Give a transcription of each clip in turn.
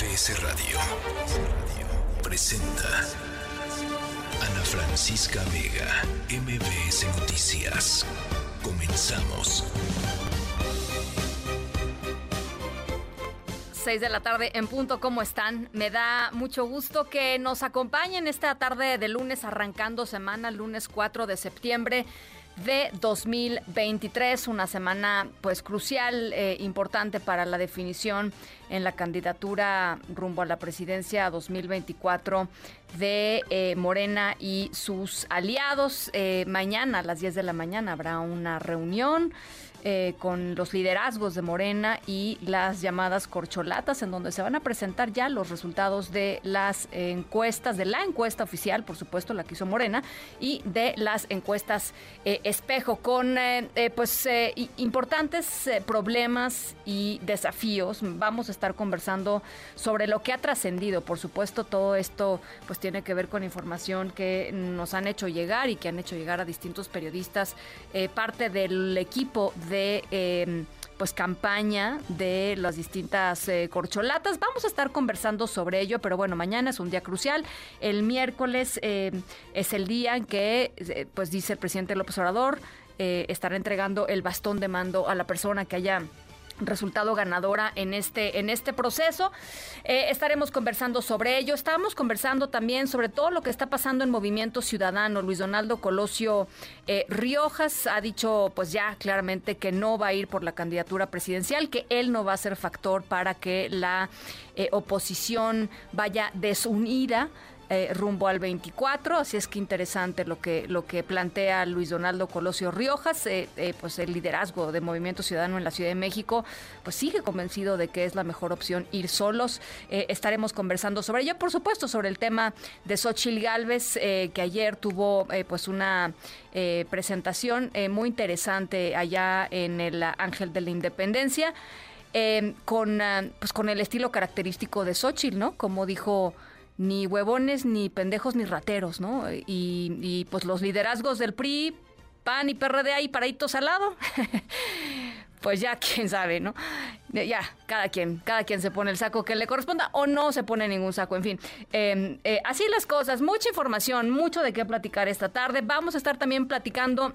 MBS Radio presenta Ana Francisca Vega, MBS Noticias. Comenzamos. 6 de la tarde en punto, ¿cómo están? Me da mucho gusto que nos acompañen esta tarde de lunes arrancando semana, lunes 4 de septiembre de 2023, una semana pues crucial, eh, importante para la definición en la candidatura rumbo a la presidencia 2024 de eh, Morena y sus aliados. Eh, mañana a las 10 de la mañana habrá una reunión. Eh, con los liderazgos de Morena y las llamadas corcholatas, en donde se van a presentar ya los resultados de las encuestas, de la encuesta oficial, por supuesto, la que hizo Morena, y de las encuestas eh, espejo, con eh, pues importantes problemas y desafíos. Vamos a estar conversando sobre lo que ha trascendido. Por supuesto, todo esto pues tiene que ver con información que nos han hecho llegar y que han hecho llegar a distintos periodistas, parte del equipo de em, pues campaña de las distintas eh, corcholatas. Vamos a estar conversando sobre ello, pero bueno, mañana es un día crucial. El miércoles em, es el día en que, eh, pues dice el presidente López Obrador, eh, estará entregando el bastón de mando a la persona que haya resultado ganadora en este en este proceso. Eh, estaremos conversando sobre ello. Estábamos conversando también sobre todo lo que está pasando en Movimiento Ciudadano. Luis Donaldo Colosio eh, Riojas ha dicho, pues ya claramente que no va a ir por la candidatura presidencial, que él no va a ser factor para que la eh, oposición vaya desunida. Eh, rumbo al 24, así es que interesante lo que lo que plantea Luis Donaldo Colosio Riojas, eh, eh, pues el liderazgo de Movimiento Ciudadano en la Ciudad de México, pues sigue convencido de que es la mejor opción ir solos. estaremos conversando sobre ello, por supuesto, sobre el tema de Xochil Gálvez, que ayer tuvo pues una presentación muy interesante allá en el Ángel de la Independencia. con, pues con el estilo característico de Xochitl, ¿no? Como dijo ni huevones, ni pendejos, ni rateros, ¿no? Y, pues los liderazgos del PRI, PAN y PRD ahí paraditos al lado. pues ya quién sabe, ¿no? Ya, cada quien, cada quien se pone el saco que le corresponda o no se pone ningún saco, en fin. Em, eh, así las cosas, mucha información, mucho de qué platicar esta tarde. Vamos a estar también platicando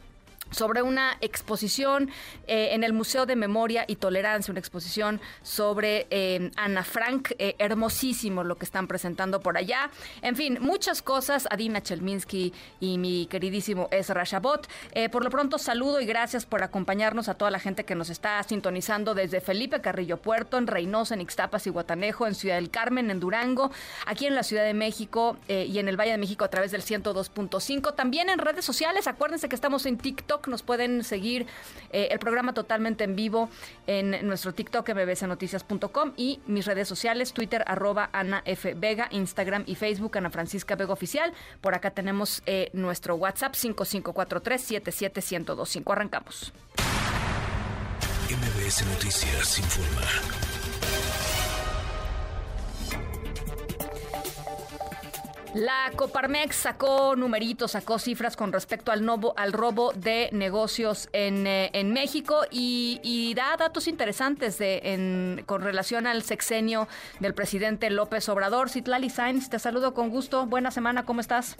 sobre una exposición eh, en el Museo de Memoria y Tolerancia, una exposición sobre eh, Ana Frank, eh, hermosísimo lo que están presentando por allá. En fin, muchas cosas, Adina Chelminsky y mi queridísimo Ezra Shabot. por lo pronto, saludo y gracias por acompañarnos a toda la gente que nos está sintonizando desde Felipe Carrillo Puerto, en Reynosa, en Ixtapas y Guatanejo, en Ciudad del Carmen, en Durango, aquí en la Ciudad de México y en el Valle de México a través del 102.5. También en redes sociales, acuérdense que estamos en TikTok nos pueden seguir eh, el programa totalmente en vivo en nuestro TikTok mbcnoticias.com y mis redes sociales, Twitter arroba Ana F. Vega, Instagram y Facebook Ana Francisca Vega Oficial. Por acá tenemos eh, nuestro WhatsApp 5543-77125. Arrancamos. MBS Noticias informa. La Coparmex sacó numeritos, sacó cifras con respecto al, al robo de negocios en, eh, México y, da datos interesantes de, con relación al sexenio del presidente López Obrador. Citlali Sainz, te saludo con gusto. Buena semana, ¿cómo estás?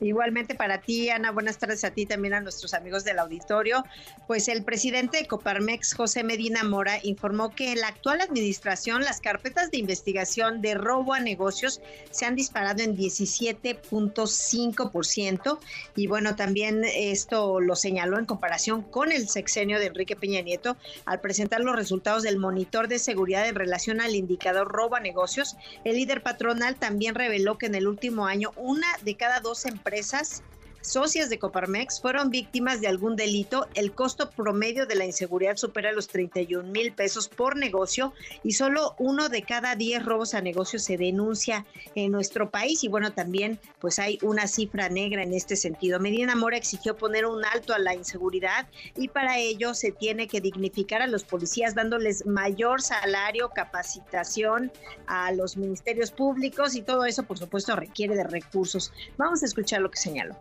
Igualmente para ti, Ana, buenas tardes a ti también a nuestros amigos del auditorio. Pues el presidente de Coparmex, José Medina Mora, informó que en la actual administración las carpetas de investigación de robo a negocios se han disparado en 17.5% y bueno, también esto lo señaló en comparación con el sexenio de Enrique Peña Nieto al presentar los resultados del monitor de seguridad en relación al indicador robo a negocios. El líder patronal también reveló que en el último año una de cada dos empresas empresas socias de Coparmex fueron víctimas de algún delito, el costo promedio de la inseguridad supera los 31 mil pesos por negocio y solo uno de cada 10 robos a negocios se denuncia en nuestro país y bueno, también pues hay una cifra negra en este sentido. Medina Mora exigió poner un alto a la inseguridad y para ello se tiene que dignificar a los policías dándoles mayor salario, capacitación a los ministerios públicos y todo eso por supuesto requiere de recursos. Vamos a escuchar lo que señaló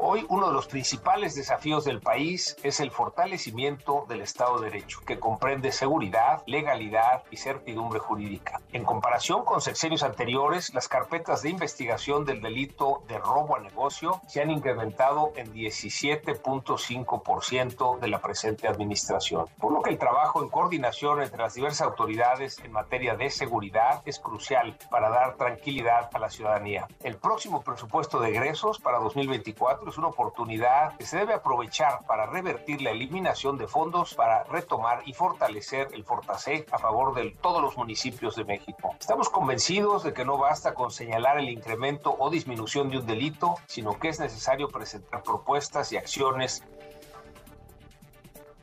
Hoy uno de los principales desafíos del país es el fortalecimiento del Estado de Derecho, que comprende seguridad, legalidad y certidumbre jurídica. En comparación con sexenios anteriores, las carpetas de investigación del delito de robo a negocio se han incrementado en 17.5% de la presente administración, por lo que el trabajo en coordinación entre las diversas autoridades en materia de seguridad es crucial para dar tranquilidad a la ciudadanía. El próximo presupuesto de egresos para 2024 es una oportunidad que se debe aprovechar para revertir la eliminación de fondos para retomar y fortalecer el Fortaseg a favor de todos los municipios de México. Estamos convencidos de que no basta con señalar el incremento o disminución de un delito, sino que es necesario presentar propuestas y acciones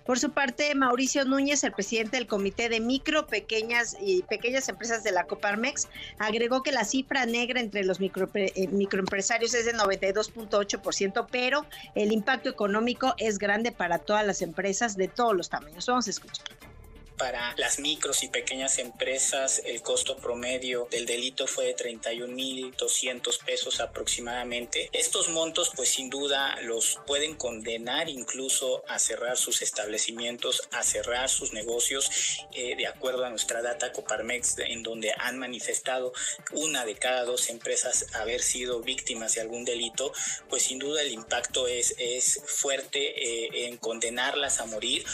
por su parte, Mauricio Núñez, el presidente del Comité de Micro, Pequeñas y Pequeñas Empresas de la Coparmex, agregó que la cifra negra entre los micro, eh, microempresarios es de 92.8%, pero el impacto económico es grande para todas las empresas de todos los tamaños. Vamos a escuchar. Para las micros y pequeñas empresas, el costo promedio del delito fue de 31.200 pesos aproximadamente. Estos montos, pues sin duda, los pueden condenar incluso a cerrar sus establecimientos, a cerrar sus negocios, eh, de acuerdo a nuestra data Coparmex, en donde han manifestado una de cada dos empresas haber sido víctimas de algún delito, pues sin duda el impacto es, es fuerte eh, en condenarlas a morir.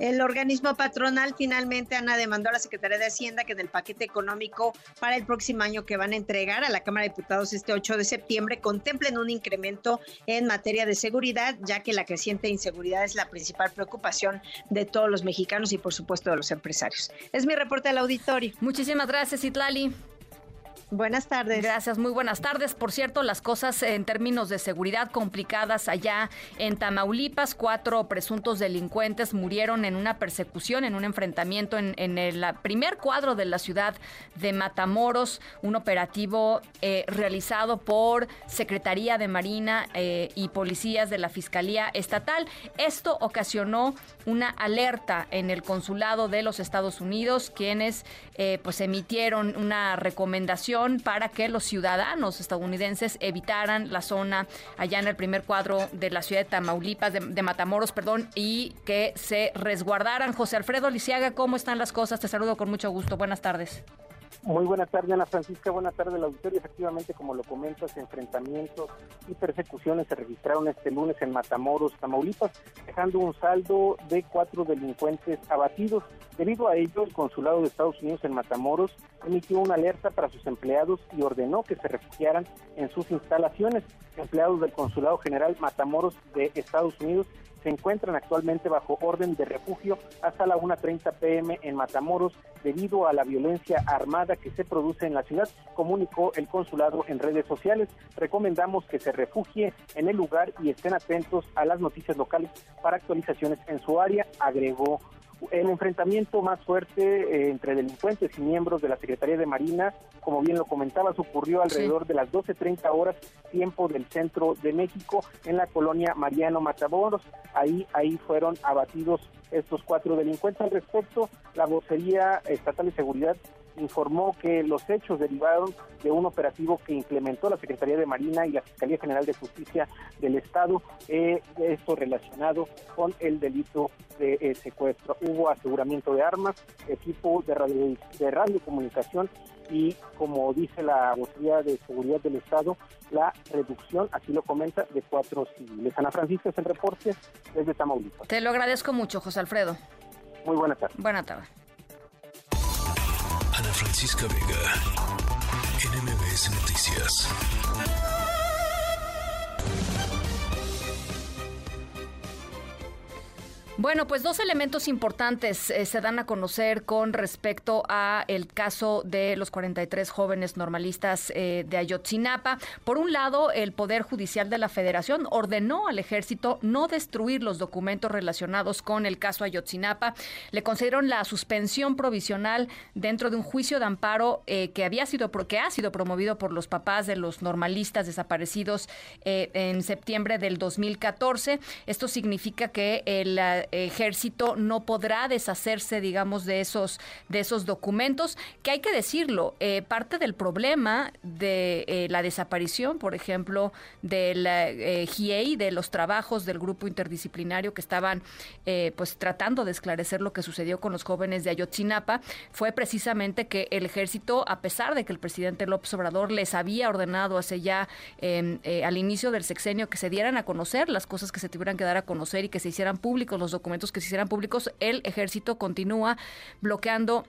El organismo patronal finalmente, Ana, demandó a la Secretaría de Hacienda que en el paquete económico para el próximo año que van a entregar a la Cámara de Diputados este 8 de septiembre contemplen un incremento en materia de seguridad, ya que la creciente inseguridad es la principal preocupación de todos los mexicanos y por supuesto de los empresarios. Es mi reporte al auditorio. Muchísimas gracias, Itlali. Buenas tardes. Gracias, muy buenas tardes. Por cierto, las cosas en términos de seguridad complicadas allá en Tamaulipas. Cuatro presuntos delincuentes murieron en una persecución, en un enfrentamiento en, el primer cuadro de la ciudad de Matamoros, un operativo eh, realizado por Secretaría de Marina eh, y policías de la Fiscalía Estatal. Esto ocasionó una alerta en el consulado de los Estados Unidos, quienes eh, pues emitieron una recomendación para que los ciudadanos estadounidenses evitaran la zona allá en el primer cuadro de la ciudad de Tamaulipas, de, Matamoros, perdón, y que se resguardaran. José Alfredo Lisiaga, ¿cómo están las cosas? Te saludo con mucho gusto. Buenas tardes. Muy buenas tardes, Ana Francisca. Buenas tardes, la auditorio. Efectivamente, como lo comentas, enfrentamientos y persecuciones se registraron este lunes en Matamoros, Tamaulipas, dejando un saldo de cuatro delincuentes abatidos. Debido a ello, el Consulado de Estados Unidos en Matamoros emitió una alerta para sus empleados y ordenó que se refugiaran en sus instalaciones. Empleados del Consulado General Matamoros de Estados Unidos se encuentran actualmente bajo orden de refugio hasta la 1.30 pm en Matamoros debido a la violencia armada que se produce en la ciudad, comunicó el consulado en redes sociales. Recomendamos que se refugie en el lugar y estén atentos a las noticias locales para actualizaciones en su área, agregó el enfrentamiento más fuerte eh, entre delincuentes y miembros de la Secretaría de Marina, como bien lo comentabas, ocurrió alrededor de las 12.30 horas tiempo del centro de México en la colonia Mariano Matamoros. Ahí, ahí fueron abatidos estos cuatro delincuentes. Al respecto, la vocería estatal de seguridad informó que los hechos derivaron de un operativo que implementó la Secretaría de Marina y la Fiscalía General de Justicia del Estado, eh, esto relacionado con el delito de eh, secuestro. Hubo aseguramiento de armas, equipo de, radio, de radiocomunicación y, como dice la Vocería de Seguridad del Estado, la reducción, así lo comenta, de cuatro civiles. Ana Francisca es el reporte desde Tamaulipas. Te lo agradezco mucho, José Alfredo. Muy buenas tardes. Buenas tardes. Francisca Vega, NMBS Noticias. Bueno, pues dos elementos importantes eh, se dan a conocer con respecto a el caso de los 43 jóvenes normalistas eh, de Ayotzinapa. Por un lado, el Poder Judicial de la Federación ordenó al ejército no destruir los documentos relacionados con el caso Ayotzinapa. Le concedieron la suspensión provisional dentro de un juicio de amparo eh, que había sido que ha sido promovido por los papás de los normalistas desaparecidos en septiembre del 2014. Esto significa que el ejército no podrá deshacerse, digamos, de esos, de esos documentos, que hay que decirlo, eh, parte del problema de eh, la desaparición, por ejemplo, del eh, GIEI, de los trabajos del grupo interdisciplinario que estaban pues tratando de esclarecer lo que sucedió con los jóvenes de Ayotzinapa, fue precisamente que el ejército, a pesar de que el presidente López Obrador les había ordenado hace ya em, al inicio del sexenio que se dieran a conocer las cosas que se tuvieran que dar a conocer y que se hicieran públicos, los documentos que se hicieran públicos, el ejército continúa bloqueando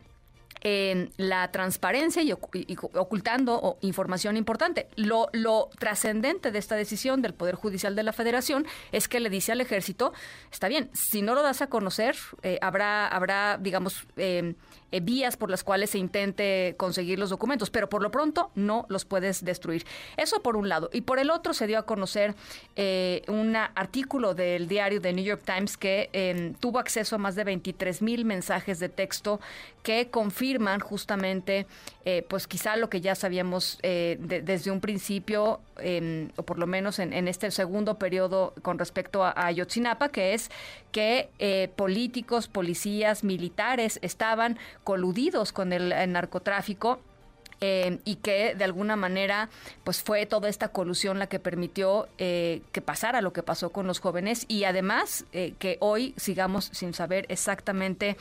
en la transparencia y, ocultando información importante. Lo, lo trascendente de esta decisión del Poder Judicial de la Federación es que le dice al ejército, está bien, si no lo das a conocer, eh, habrá, habrá, digamos, eh, eh, vías por las cuales se intente conseguir los documentos, pero por lo pronto no los puedes destruir. Eso por un lado. Y por el otro se dio a conocer eh, un artículo del diario The New York Times que em, tuvo acceso a más de 23 mil mensajes de texto que confirman justamente, eh, pues quizá lo que ya sabíamos desde un principio, em, o por lo menos en, este segundo periodo con respecto a, a que es que políticos, policías, militares estaban coludidos con el, narcotráfico eh, y que de alguna manera pues fue toda esta colusión la que permitió eh, que pasara lo que pasó con los jóvenes y además eh, que hoy sigamos sin saber exactamente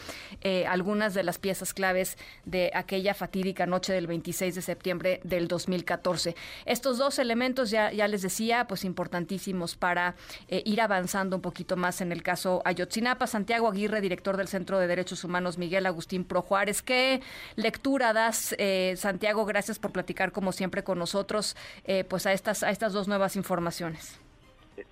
algunas de las piezas claves de aquella fatídica noche del 26 de septiembre del 2014. Estos dos elementos ya, ya les decía pues importantísimos para ir avanzando un poquito más en el caso Ayotzinapa. Santiago Aguirre, director del Centro de Derechos Humanos Miguel Agustín Pro Juárez. ¿Qué lectura das, Santiago? Santiago, gracias por platicar como siempre con nosotros eh, pues a estas, a estas dos nuevas informaciones.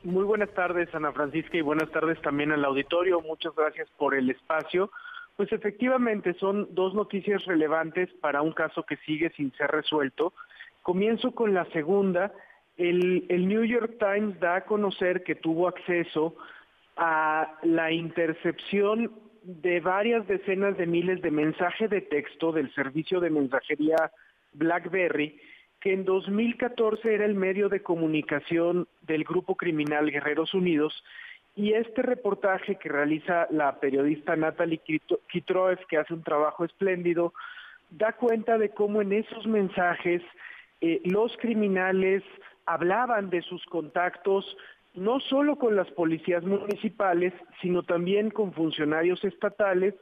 Muy buenas tardes, Ana Francisca, y buenas tardes también al auditorio. Muchas gracias por el espacio. Pues efectivamente son dos noticias relevantes para un caso que sigue sin ser resuelto. Comienzo con la segunda. El, el New York Times da a conocer que tuvo acceso a la intercepción de varias decenas de miles de mensajes de texto del servicio de mensajería BlackBerry, que en 2014 era el medio de comunicación del grupo criminal Guerreros Unidos, y este reportaje que realiza la periodista Natalie Kitroev, que hace un trabajo espléndido, da cuenta de cómo en esos mensajes eh, los criminales hablaban de sus contactos no solo con las policías municipales, sino también con funcionarios estatales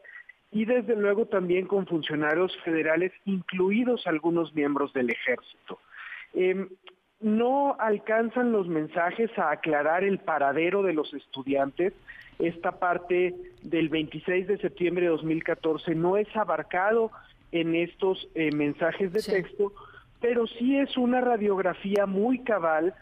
y desde luego también con funcionarios federales, incluidos algunos miembros del ejército. Em, no alcanzan los mensajes a aclarar el paradero de los estudiantes. Esta parte del 26 de septiembre de 2014 no es abarcado en estos eh, mensajes de texto, pero sí es una radiografía muy cabal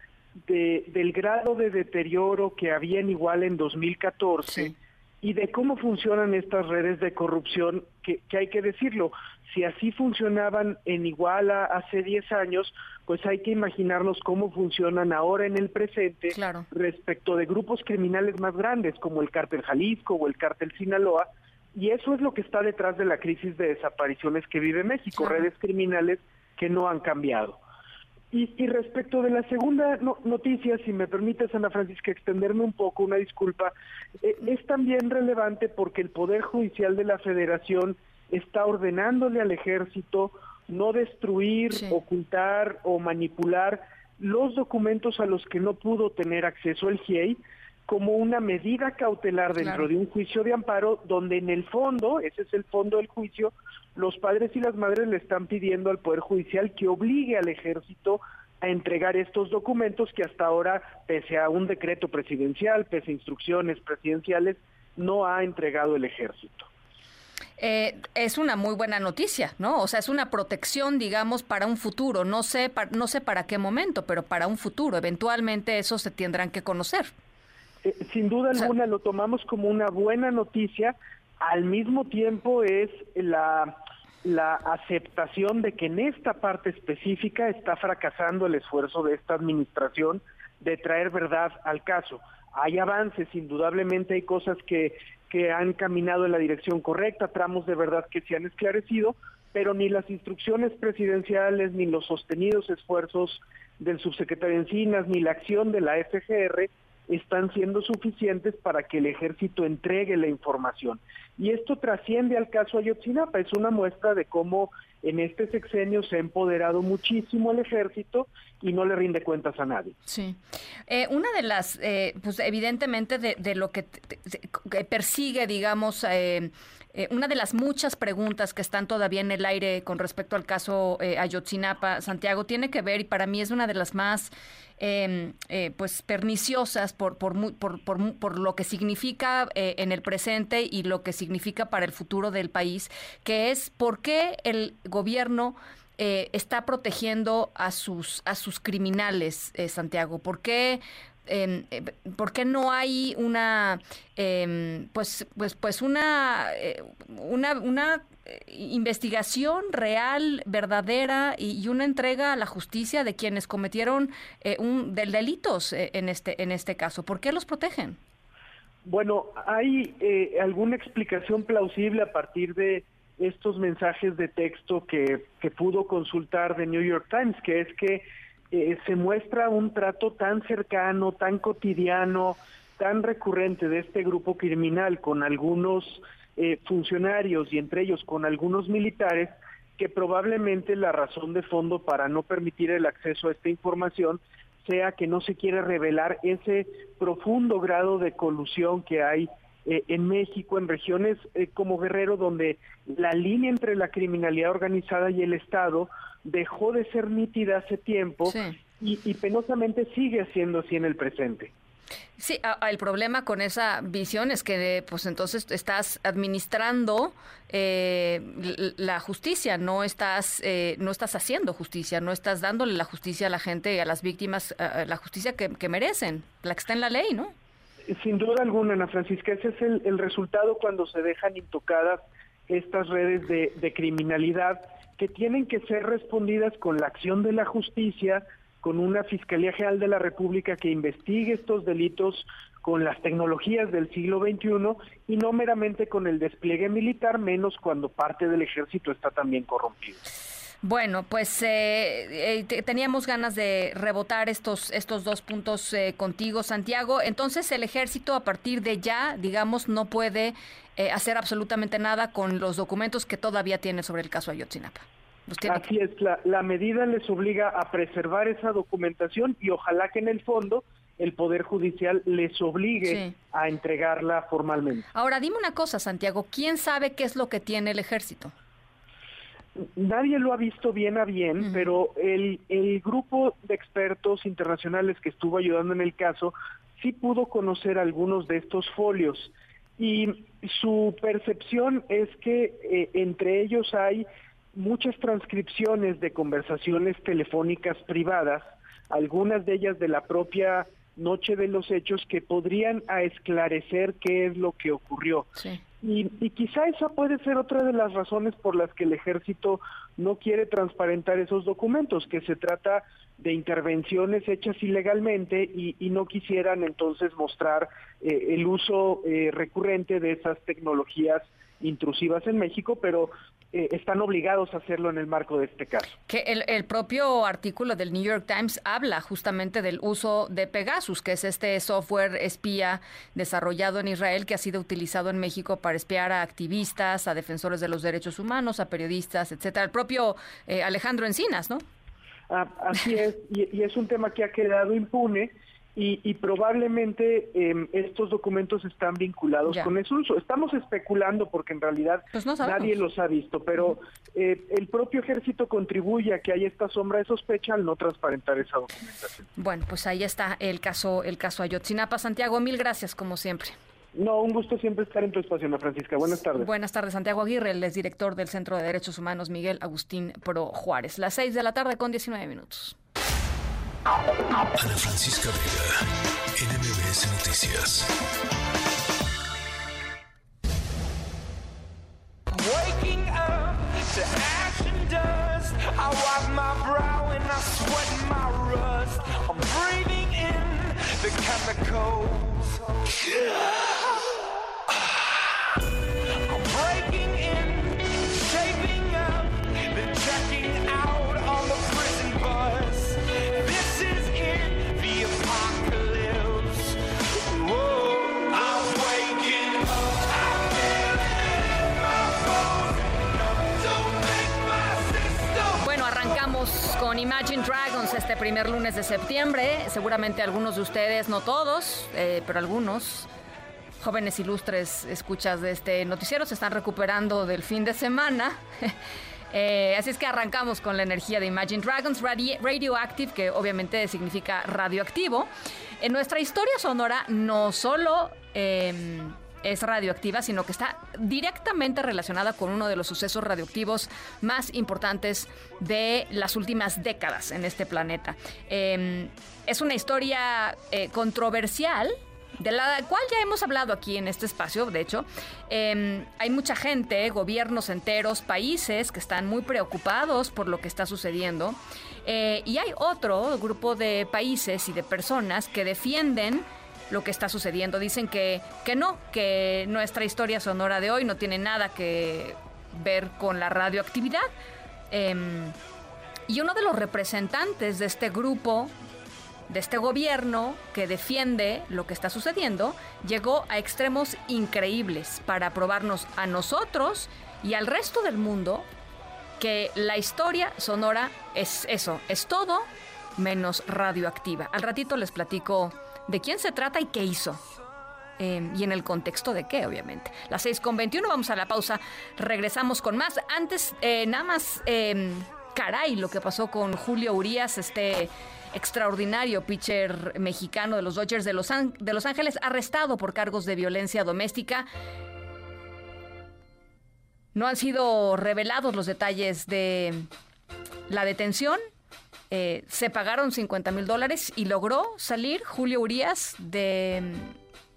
de, del grado de deterioro que había en igual en 2014 y de cómo funcionan estas redes de corrupción, que, hay que decirlo, si así funcionaban en Iguala hace 10 años, pues hay que imaginarnos cómo funcionan ahora en el presente respecto de grupos criminales más grandes como el cártel Jalisco o el cártel Sinaloa, y eso es lo que está detrás de la crisis de desapariciones que vive México, redes criminales que no han cambiado. Y, respecto de la segunda noticia, si me permites, Ana Francisca, extenderme un poco, una disculpa, eh, es también relevante porque el Poder Judicial de la Federación está ordenándole al ejército no destruir, ocultar o manipular los documentos a los que no pudo tener acceso el GIEI como una medida cautelar dentro de un juicio de amparo donde en el fondo, ese es el fondo del juicio, los padres y las madres le están pidiendo al Poder Judicial que obligue al ejército a entregar estos documentos que hasta ahora, pese a un decreto presidencial, pese a instrucciones presidenciales, no ha entregado el ejército. Eh, es una muy buena noticia, ¿no? O sea, es una protección, digamos, para un futuro. No sé, no sé para qué momento, pero para un futuro. Eventualmente eso se tendrán que conocer. Eh, sin duda alguna lo tomamos como una buena noticia. Al mismo tiempo es la, la aceptación de que en esta parte específica está fracasando el esfuerzo de esta administración de traer verdad al caso. Hay avances, indudablemente hay cosas que, que han caminado en la dirección correcta, tramos de verdad que se han esclarecido, pero ni las instrucciones presidenciales, ni los sostenidos esfuerzos del subsecretario Encinas, ni la acción de la FGR están siendo suficientes para que el ejército entregue la información. Y esto trasciende al caso Ayotzinapa, es una muestra de cómo en este sexenio se ha empoderado muchísimo el ejército y no le rinde cuentas a nadie. Sí. Eh, una de las, eh, pues evidentemente de, lo que, persigue, digamos, eh, una de las muchas preguntas que están todavía en el aire con respecto al caso Ayotzinapa, Santiago, tiene que ver, y para mí es una de las más Em, eh, pues perniciosas por, por, por, por, lo que significa eh, en el presente y lo que significa para el futuro del país, que es por qué el gobierno eh, está protegiendo a sus, a sus criminales, Santiago, por qué em, ¿por qué no hay una em, pues pues pues una una, una investigación real, verdadera y, una entrega a la justicia de quienes cometieron eh, un del delitos eh, en este en este caso. ¿Por qué los protegen? Bueno, hay eh, alguna explicación plausible a partir de estos mensajes de texto que, que pudo consultar de New York Times, que es que se muestra un trato tan cercano, tan cotidiano, tan recurrente de este grupo criminal con algunos eh, funcionarios y entre ellos con algunos militares que probablemente la razón de fondo para no permitir el acceso a esta información sea que no se quiere revelar ese profundo grado de colusión que hay eh, en México, en regiones eh, como Guerrero, donde la línea entre la criminalidad organizada y el Estado dejó de ser nítida hace tiempo y, y penosamente sigue siendo así en el presente. Sí, el problema con esa visión es que pues entonces estás administrando eh, la justicia, no estás eh, no estás haciendo justicia, no estás dándole la justicia a la gente y a las víctimas la justicia que, merecen, la que está en la ley, ¿no? Sin duda alguna, Ana Francisca, ese es el, resultado cuando se dejan intocadas estas redes de, de criminalidad que tienen que ser respondidas con la acción de la justicia, con una Fiscalía General de la República que investigue estos delitos con las tecnologías del siglo XXI y no meramente con el despliegue militar, menos cuando parte del ejército está también corrompido. Bueno, pues eh, eh, teníamos ganas de rebotar estos, estos dos puntos eh, contigo, Santiago. Entonces, el ejército a partir de ya, digamos, no puede hacer absolutamente nada con los documentos que todavía tiene sobre el caso Ayotzinapa. Así es, la, medida les obliga a preservar esa documentación y ojalá que en el fondo el Poder Judicial les obligue a entregarla formalmente. Ahora, dime una cosa, Santiago, ¿quién sabe qué es lo que tiene el ejército? Nadie lo ha visto bien a bien, pero el, el grupo de expertos internacionales que estuvo ayudando en el caso sí pudo conocer algunos de estos folios. Y su percepción es que eh, entre ellos hay muchas transcripciones de conversaciones telefónicas privadas, algunas de ellas de la propia noche de los hechos que podrían a esclarecer qué es lo que ocurrió. Y, y, quizá esa puede ser otra de las razones por las que el ejército no quiere transparentar esos documentos, que se trata de intervenciones hechas ilegalmente y, y no quisieran entonces mostrar eh, el uso eh, recurrente de esas tecnologías intrusivas en México, pero eh, están obligados a hacerlo en el marco de este caso. Que el, propio artículo del New York Times habla justamente del uso de Pegasus, que es este software espía desarrollado en Israel que ha sido utilizado en México para espiar a activistas, a defensores de los derechos humanos, a periodistas, etcétera. El propio eh, Alejandro Encinas, ¿no? Ah, así es, y, es un tema que ha quedado impune y, probablemente em, estos documentos están vinculados con ese uso. Estamos especulando porque en realidad pues nadie los ha visto, pero eh, el propio ejército contribuye a que haya esta sombra de sospecha al no transparentar esa documentación. Bueno, pues ahí está el caso, el caso Ayotzinapa. Santiago, mil gracias como siempre. No, un gusto siempre estar en tu espacio, Ana Francisca. Buenas tardes. Buenas tardes, Santiago Aguirre, el es director del Centro de Derechos Humanos Miguel Agustín Pro Juárez. Las seis de la tarde con 19 minutos. Ana Francisca Vega, NMBS Noticias. Waking up to ash and dust. I wipe my brow and I sweat my rust. I'm breathing in the chemicals. Imagine Dragons este primer lunes de septiembre. Seguramente algunos de ustedes, no todos, eh, pero algunos jóvenes ilustres escuchas de este noticiero se están recuperando del fin de semana. Eh, así es que arrancamos con la energía de Imagine Dragons Radioactive, que obviamente significa radioactivo. En nuestra historia sonora no solo em, es radioactiva, sino que está directamente relacionada con uno de los sucesos radioactivos más importantes de las últimas décadas en este planeta. Em, es una historia eh, controversial de la cual ya hemos hablado aquí en este espacio, de hecho. Em, hay mucha gente, gobiernos enteros, países que están muy preocupados por lo que está sucediendo. Eh, y hay otro grupo de países y de personas que defienden lo que está sucediendo. Dicen que, que no, que nuestra historia sonora de hoy no tiene nada que ver con la radioactividad. Em, y uno de los representantes de este grupo, de este gobierno que defiende lo que está sucediendo, llegó a extremos increíbles para probarnos a nosotros y al resto del mundo que la historia sonora es eso, es todo menos radioactiva. Al ratito les platico de quién se trata y qué hizo. Em, y en el contexto de qué, obviamente. Las 6 con 21, vamos a la pausa, regresamos con más. Antes, eh, nada más, em, caray, lo que pasó con Julio Urias, este extraordinario pitcher mexicano de los Dodgers de Los, de los Ángeles, arrestado por cargos de violencia doméstica. No han sido revelados los detalles de la detención, eh, se pagaron 50 mil dólares y logró salir Julio Urias de,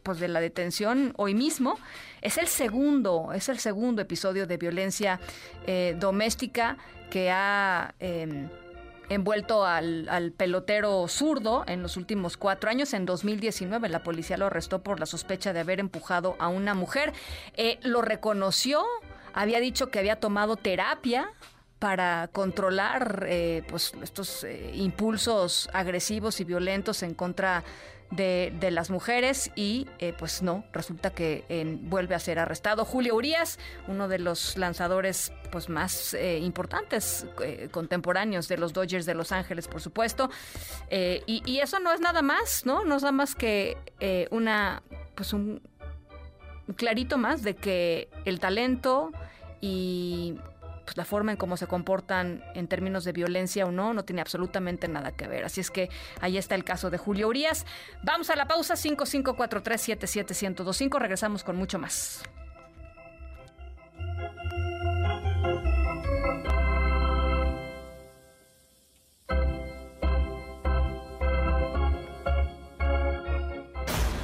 pues de la detención hoy mismo. Es el segundo, es el segundo episodio de violencia eh, doméstica que ha em, envuelto al, pelotero zurdo en los últimos cuatro años. En 2019 la policía lo arrestó por la sospecha de haber empujado a una mujer. Eh, lo reconoció, había dicho que había tomado terapia para controlar eh, pues estos eh, impulsos agresivos y violentos en contra de, las mujeres y eh, pues no, resulta que vuelve a ser arrestado. Julio Urias, uno de los lanzadores pues más importantes contemporáneos de los Dodgers de Los Ángeles, por supuesto. Y, y, eso no es nada más, ¿no? No es nada más que una, pues un clarito más de que el talento y pues, la forma en cómo se comportan en términos de violencia o no, no tiene absolutamente nada que ver. Así es que ahí está el caso de Julio Urias. Vamos a la pausa 5543771025. Regresamos con mucho más.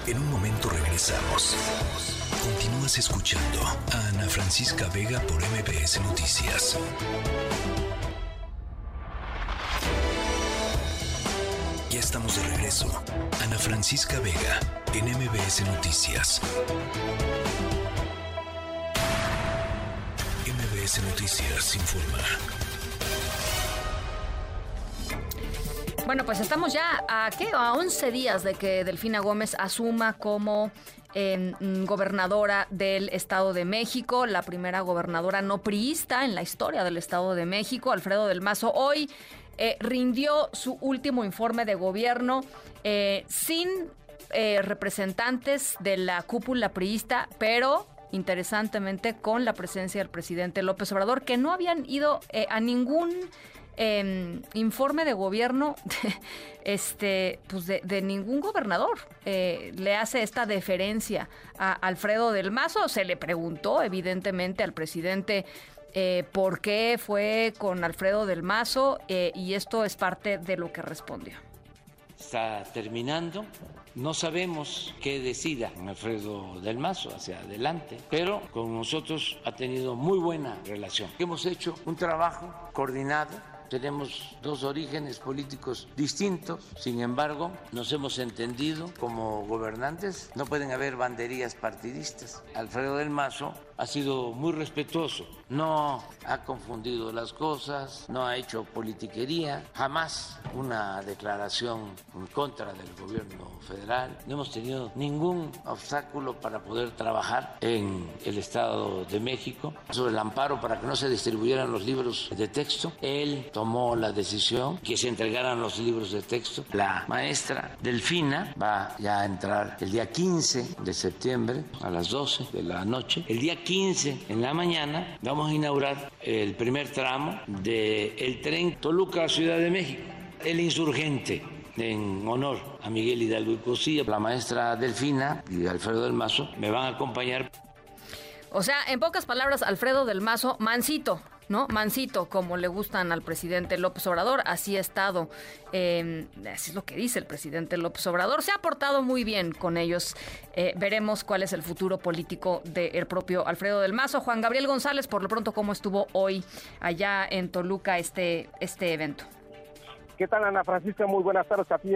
En un momento regresamos. Continúas escuchando a Ana Francisca Vega por MBS Noticias. Ya estamos de regreso. Ana Francisca Vega en MBS Noticias. MBS Noticias informa. Bueno, pues estamos ya a, ¿qué? a 11 días de que Delfina Gómez asuma como Mm, gobernadora del Estado de México, la primera gobernadora no priista en la historia del Estado de México, Alfredo del Mazo, hoy eh, rindió su último informe de gobierno eh, sin eh, representantes de la cúpula priista, pero interesantemente con la presencia del presidente López Obrador, que no habían ido a ningún Em, informe de gobierno de, este, pues de, ningún gobernador. Eh, le hace esta deferencia a Alfredo del Mazo. Se le preguntó, evidentemente, al presidente eh, por qué fue con Alfredo del Mazo eh, y esto es parte de lo que respondió. Está terminando. No sabemos qué decida Alfredo del Mazo hacia adelante, pero con nosotros ha tenido muy buena relación. Hemos hecho un trabajo coordinado tenemos dos orígenes políticos distintos, sin embargo, nos hemos entendido como gobernantes. No pueden haber banderías partidistas. Alfredo del Mazo ha sido muy respetuoso, no ha confundido las cosas, no ha hecho politiquería, jamás una declaración en contra del gobierno federal, no hemos tenido ningún obstáculo para poder trabajar en el Estado de México sobre el amparo para que no se distribuyeran los libros de texto. Él tomó la decisión que se entregaran los libros de texto. La maestra Delfina va ya a entrar el día 15 de septiembre a las 12 de la noche. El día 15 en la mañana vamos a inaugurar el primer tramo del el tren Toluca Ciudad de México. El insurgente en honor a Miguel Hidalgo y Cosilla, la maestra Delfina y Alfredo del Mazo me van a acompañar. O sea, en pocas palabras, Alfredo del Mazo, mansito, ¿no? Mansito, como le gustan al presidente López Obrador, así ha estado, eh, así es lo que dice el presidente López Obrador, se ha portado muy bien con ellos. Eh, veremos cuál es el futuro político del propio Alfredo del Mazo. Juan Gabriel González, por lo pronto, ¿cómo estuvo hoy allá en Toluca este, este evento? ¿Qué tal, Ana Francisca? Muy buenas tardes a ti,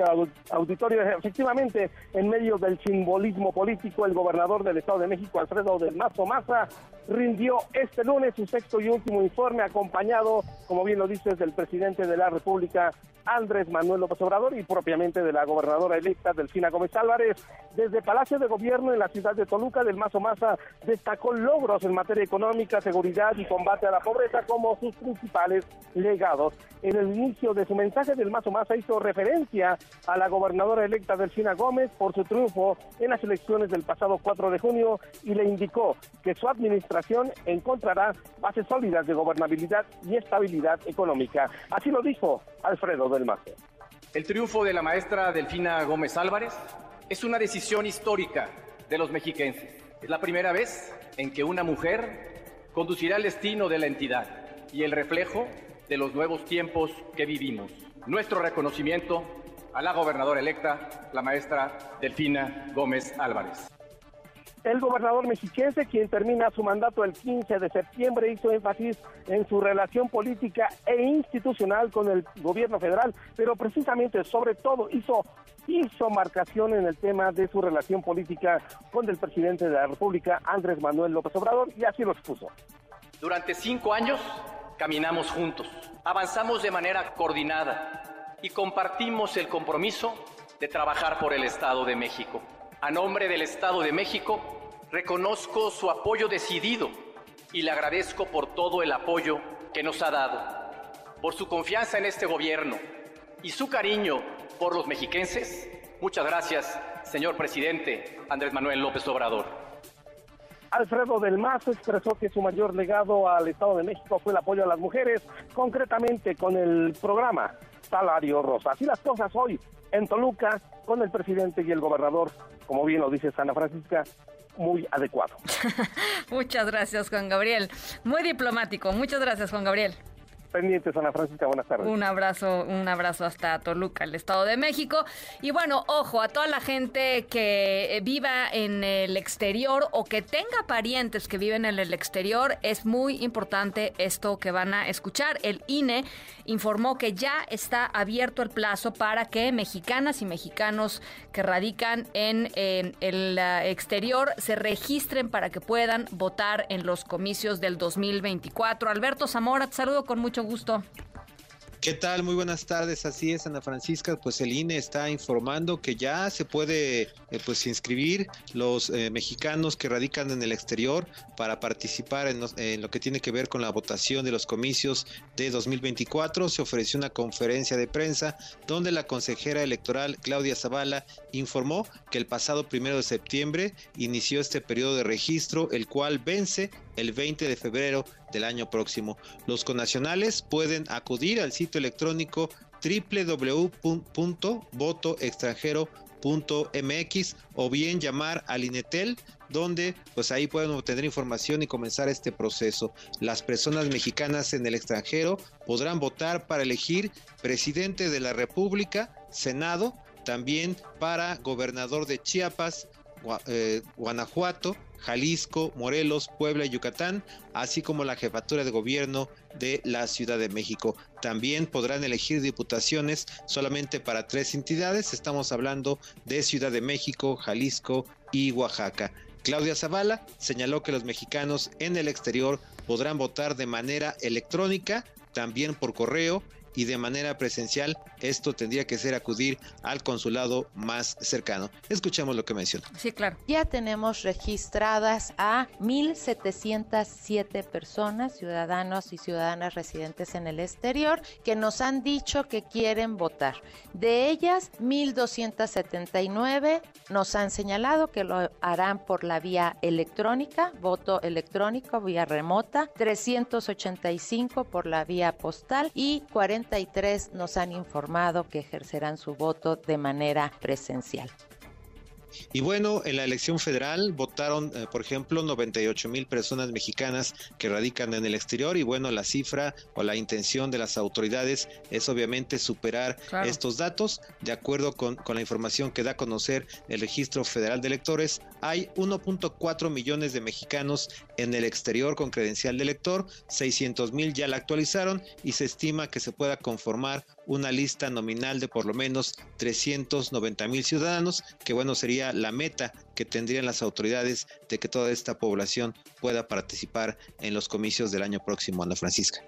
auditorio. Efectivamente, en medio del simbolismo político, el gobernador del Estado de México, Alfredo del Mazo Maza, rindió este lunes su sexto y último informe, acompañado, como bien lo dices, del presidente de la República, Andrés Manuel López Obrador y propiamente de la gobernadora electa Delfina Gómez Álvarez. Desde Palacio de Gobierno en la ciudad de Toluca, del Mazo Maza destacó logros en materia económica, seguridad y combate a la pobreza como sus principales legados. En el inicio de su mensaje, del Mazo Maza hizo referencia a la gobernadora electa Delfina Gómez por su triunfo en las elecciones del pasado 4 de junio y le indicó que su administración encontrará bases sólidas de gobernabilidad y estabilidad económica. Así lo dijo Alfredo del Mazo. El triunfo de la maestra Delfina Gómez Álvarez es una decisión histórica de los mexiquenses. Es la primera vez en que una mujer conducirá el destino de la entidad y el reflejo de los nuevos tiempos que vivimos. Nuestro reconocimiento a la gobernadora electa, la maestra Delfina Gómez Álvarez. El gobernador mexiquense, quien termina su mandato el 15 de septiembre, hizo énfasis en su relación política e institucional con el gobierno federal, pero precisamente, sobre todo, hizo, hizo marcación en el tema de su relación política con el presidente de la República, Andrés Manuel López Obrador, y así lo expuso. Durante cinco años caminamos juntos, avanzamos de manera coordinada y compartimos el compromiso de trabajar por el Estado de México. A nombre del Estado de México, reconozco su apoyo decidido y le agradezco por todo el apoyo que nos ha dado, por su confianza en este gobierno y su cariño por los mexiquenses. Muchas gracias, señor presidente Andrés Manuel López Obrador. Alfredo del Mazo expresó que su mayor legado al Estado de México fue el apoyo a las mujeres, concretamente con el programa Salario Rosa. Así las cosas hoy en Toluca con el presidente y el gobernador, como bien lo dice Sana Francisca, muy adecuado. Muchas gracias, Juan Gabriel. Muy diplomático. Muchas gracias, Juan Gabriel pendientes, Ana. Buenas tardes. Un abrazo, un abrazo hasta Toluca, el Estado de México. Y bueno, ojo, a toda la gente que viva en el exterior o que tenga parientes que viven en el exterior, es muy importante esto que van a escuchar. El INE informó que ya está abierto el plazo para que mexicanas y mexicanos que radican en, el uh, exterior se registren para que puedan votar en los comicios del 2024. Alberto Zamora, te saludo con mucho gusto. ¿Qué tal? Muy buenas tardes. Así es, Ana Francisca. Pues el INE está informando que ya se puede eh, pues inscribir los eh, mexicanos que radican en el exterior para participar en, en, lo que tiene que ver con la votación de los comicios de 2024. Se ofreció una conferencia de prensa donde la consejera electoral Claudia Zavala informó que el pasado primero de septiembre inició este periodo de registro, el cual vence el 20 de febrero del año próximo. Los conacionales pueden acudir al sitio electrónico www.votoextranjero.mx o bien llamar al INETEL donde pues ahí pueden obtener información y comenzar este proceso. Las personas mexicanas en el extranjero podrán votar para elegir presidente de la República, Senado, también para gobernador de Chiapas, Guanajuato, Jalisco, Morelos, Puebla y Yucatán, así como la jefatura de gobierno de la Ciudad de México. También podrán elegir diputaciones solamente para tres entidades. Estamos hablando de Ciudad de México, Jalisco y Oaxaca. Claudia Zavala señaló que los mexicanos en el exterior podrán votar de manera electrónica, también por correo y de manera presencial, esto tendría que ser acudir al consulado más cercano. Escuchemos lo que menciona. Sí, claro. Ya tenemos registradas a 1.707 personas, ciudadanos y ciudadanas residentes en el exterior, que nos han dicho que quieren votar. De ellas, 1.279 nos han señalado que lo harán por la vía electrónica, voto electrónico, vía remota, 385 por la vía postal y 40 nos han informado que ejercerán su voto de manera presencial. Y bueno, en la elección federal votaron, eh, por ejemplo, 98 mil personas mexicanas que radican en el exterior. Y bueno, la cifra o la intención de las autoridades es obviamente superar estos datos. De acuerdo con, con, la información que da a conocer el Registro Federal de Electores, hay 1.4 millones de mexicanos en el exterior con credencial de elector, 600 mil ya la actualizaron y se estima que se pueda conformar una lista nominal de por lo menos 390 mil ciudadanos, que bueno, sería la meta que tendrían las autoridades de que toda esta población pueda participar en los comicios del año próximo, Ana Francisca.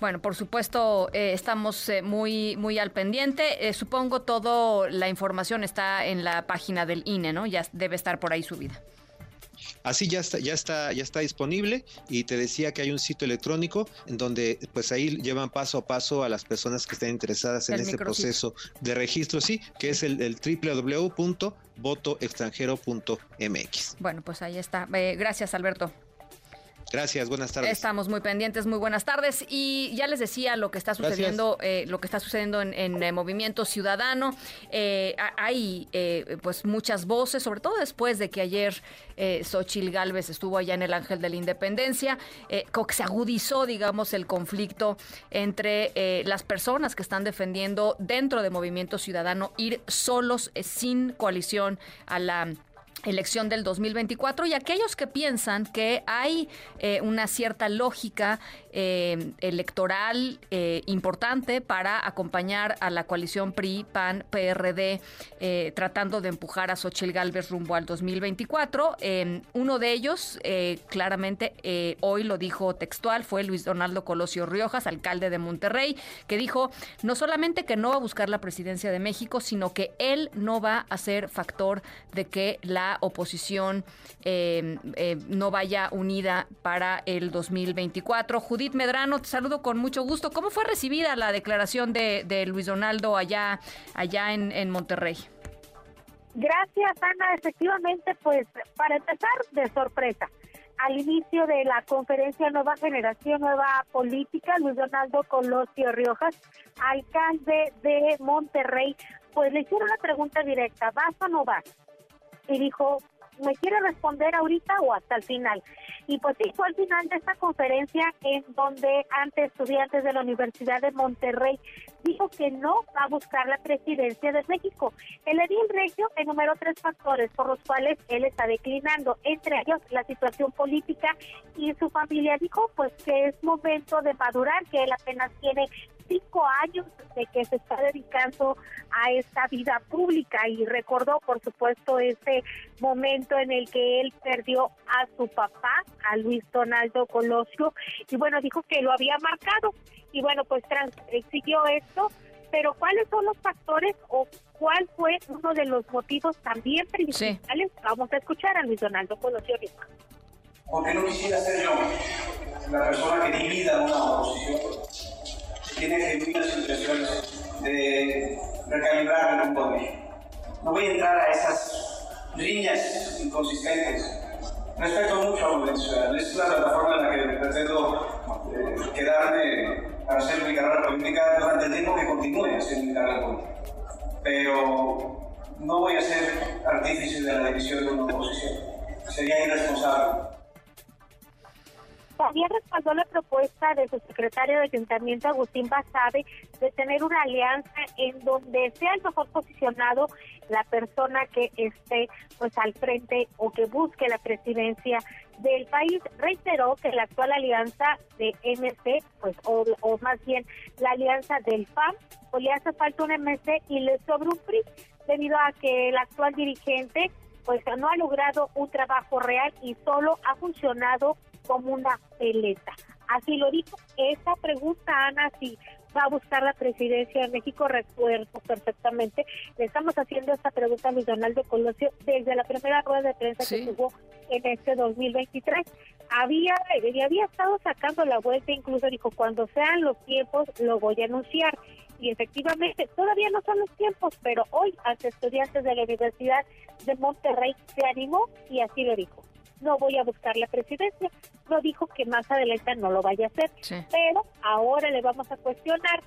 Bueno, por supuesto, eh, estamos eh, muy, muy al pendiente. Eh, supongo toda la información está en la página del INE, ¿no? Ya debe estar por ahí subida. Así ya está, ya está, ya está disponible y te decía que hay un sitio electrónico en donde pues ahí llevan paso a paso a las personas que estén interesadas en este proceso de registro, sí, que es el, el www.votoextranjero.mx. Bueno, pues ahí está. Eh, gracias, Alberto. Gracias, buenas tardes. Estamos muy pendientes, muy buenas tardes. Y ya les decía lo que está sucediendo, eh, lo que está sucediendo en, en eh, Movimiento Ciudadano. Eh, hay pues muchas voces, sobre todo después de que ayer Xochil Gálvez estuvo allá en el Ángel de la Independencia, que se agudizó, digamos, el conflicto entre las personas que están defendiendo dentro de Movimiento Ciudadano ir solos, sin coalición a la elección del 2024 y aquellos que piensan que hay eh, una cierta lógica eh, electoral eh, importante para acompañar a la coalición PRI, PAN, PRD, tratando de empujar a Xochitl Galvez rumbo al 2024. uno de ellos, claramente, hoy lo dijo textual, fue Luis Donaldo Colosio Riojas, alcalde de Monterrey, que dijo no solamente que no va a buscar la presidencia de México, sino que él no va a ser factor de que la oposición eh, eh, no vaya unida para el 2024. Judith Medrano, te saludo con mucho gusto. ¿Cómo fue recibida la declaración de, Luis Donaldo allá, allá en, en Monterrey? Gracias, Ana. Efectivamente, pues para empezar, de sorpresa al inicio de la conferencia Nueva Generación, Nueva Política, Luis Donaldo Colosio Riojas, alcalde de Monterrey, pues le hicieron una pregunta directa, ¿vas o no vas? Y dijo, ¿me quiere responder ahorita o hasta el final? Y pues sí, fue al final de esta conferencia en donde ante estudiantes de la Universidad de Monterrey dijo que no va a buscar la presidencia de México. El edil regio enumeró tres factores por los cuales él está declinando, entre ellos la situación política y su familia dijo pues que es momento de madurar, que él apenas tiene cinco años de que se está dedicando a esta vida pública y recordó, por supuesto, ese momento en el que él perdió a su papá, a Luis Donaldo Colosio, y bueno, dijo que lo había marcado. Y bueno, pues trans siguió esto, pero ¿cuáles son los factores o cuál fue uno de los motivos también principales? Vamos a escuchar a Luis Donaldo Colosio. Porque no quisiera ser yo la persona que divida una oposición tiene genuinas intenciones de recalibrar el rumbo No voy a entrar a esas riñas inconsistentes. Respeto mucho a Venezuela. Esta es la plataforma en la que pretendo eh, quedarme para hacer mi carrera política durante el tiempo que continúe haciendo mi carrera política. Pero no voy a ser artífice de la división de una oposición. Sería irresponsable. También respaldó la propuesta de su secretario de Ayuntamiento, Agustín Basabe, de tener una alianza en donde sea el mejor posicionado la persona que esté pues al frente o que busque la presidencia del país. Reiteró que la actual alianza de MC, pues o, más bien la alianza del FAM, pues le hace falta un MC y le sobra un PRI, debido a que el actual dirigente pues no ha logrado un trabajo real y solo ha funcionado como una peleta. Así lo dijo. Esa pregunta, Ana, si va a buscar la presidencia de México, recuerdo perfectamente. Le estamos haciendo esta pregunta a Luis Donaldo Colosio desde la primera rueda de prensa que tuvo en este 2023. Había, había estado sacando la vuelta, incluso dijo, cuando sean los tiempos lo voy a anunciar. Y efectivamente, todavía no son los tiempos, pero hoy, ante estudiantes de la Universidad de Monterrey, se animó y así lo dijo no voy a buscar la presidencia. No dijo que más adelante no lo vaya a hacer, pero ahora le vamos a cuestionar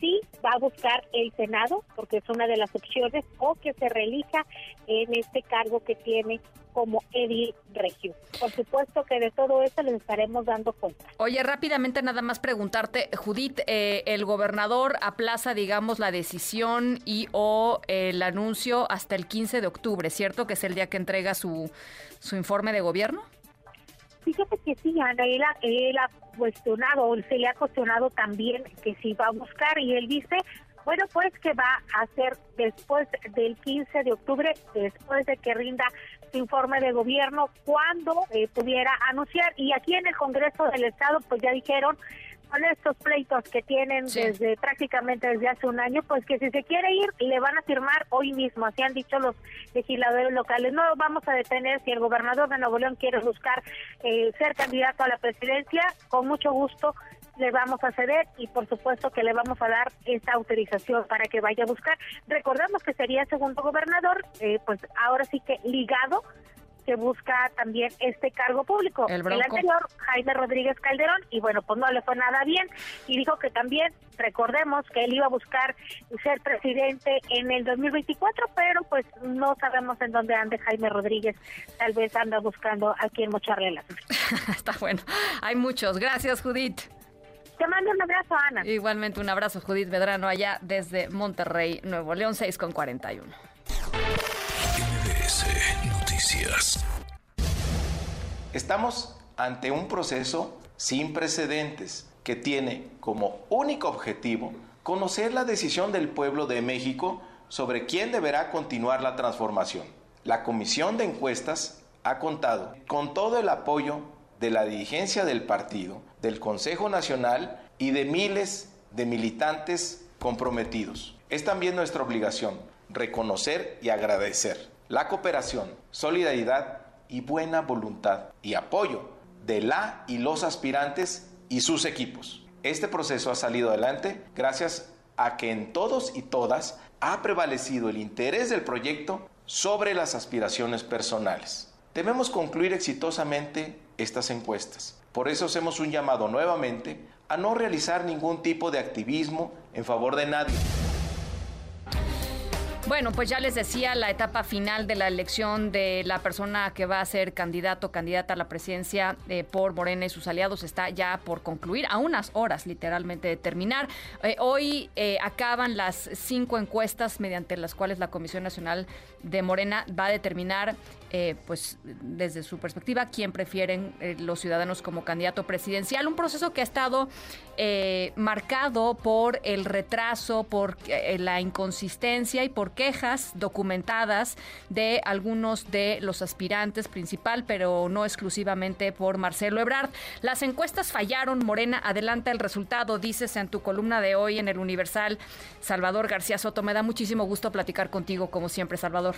si va a buscar el Senado, porque es una de las opciones, o que se reelija en este cargo que tiene como edil regio. Por supuesto que de todo esto les estaremos dando cuenta. Oye, rápidamente nada más preguntarte, Judith, eh, el gobernador aplaza, digamos, la decisión y o el anuncio hasta el 15 de octubre, ¿cierto? Que es el día que entrega su, su informe de gobierno. Fíjate que sí, Ana, él ha, él cuestionado, se le ha cuestionado también que si va a buscar y él dice bueno, pues que va a ser después del 15 de octubre, después de que rinda su informe de gobierno, cuando eh, pudiera anunciar. Y aquí en el Congreso del Estado, pues ya dijeron con estos pleitos que tienen desde prácticamente desde hace un año, pues que si se quiere ir, le van a firmar hoy mismo, así han dicho los legisladores locales. No vamos a detener si el gobernador de Nuevo León quiere buscar eh, ser candidato a la presidencia, con mucho gusto le vamos a ceder y por supuesto que le vamos a dar esta autorización para que vaya a buscar. Recordamos que sería segundo gobernador, eh, pues ahora sí que ligado que busca también este cargo público. El, anterior, Jaime Rodríguez Calderón, y bueno, pues no le fue nada bien, y dijo que también, recordemos que él iba a buscar ser presidente en el 2024, pero pues no sabemos en dónde ande Jaime Rodríguez, tal vez anda buscando a quien mocharle Está bueno, hay muchos. Gracias, Judith. Te mando un abrazo, Ana. Igualmente un abrazo, Judith Medrano, allá desde Monterrey, Nuevo León, 6 con 41. MBS Estamos ante un proceso sin precedentes que tiene como único objetivo conocer la decisión del pueblo de México sobre quién deberá continuar la transformación. La comisión de encuestas ha contado con todo el apoyo de la dirigencia del partido, del Consejo Nacional y de miles de militantes comprometidos. Es también nuestra obligación reconocer y agradecer la cooperación, solidaridad y buena voluntad y apoyo de la y los aspirantes y sus equipos. Este proceso ha salido adelante gracias a que en todos y todas ha prevalecido el interés del proyecto sobre las aspiraciones personales. Debemos concluir exitosamente estas encuestas. Por eso hacemos un llamado nuevamente a no realizar ningún tipo de activismo en favor de nadie. Bueno, pues ya les decía, la etapa final de la elección de la persona que va a ser candidato o candidata a la presidencia eh, por Morena y sus aliados está ya por concluir, a unas horas literalmente de terminar. Eh, hoy eh, acaban las cinco encuestas mediante las cuales la Comisión Nacional de Morena va a determinar eh, pues desde su perspectiva, quién prefieren eh, los ciudadanos como candidato presidencial. Un proceso que ha estado eh, marcado por el retraso, por la inconsistencia y por quejas documentadas de algunos de los aspirantes principal, pero no exclusivamente por Marcelo Ebrard. Las encuestas fallaron, Morena adelanta el resultado, dices en tu columna de hoy en el Universal, Salvador García Soto. Me da muchísimo gusto platicar contigo, como siempre, Salvador.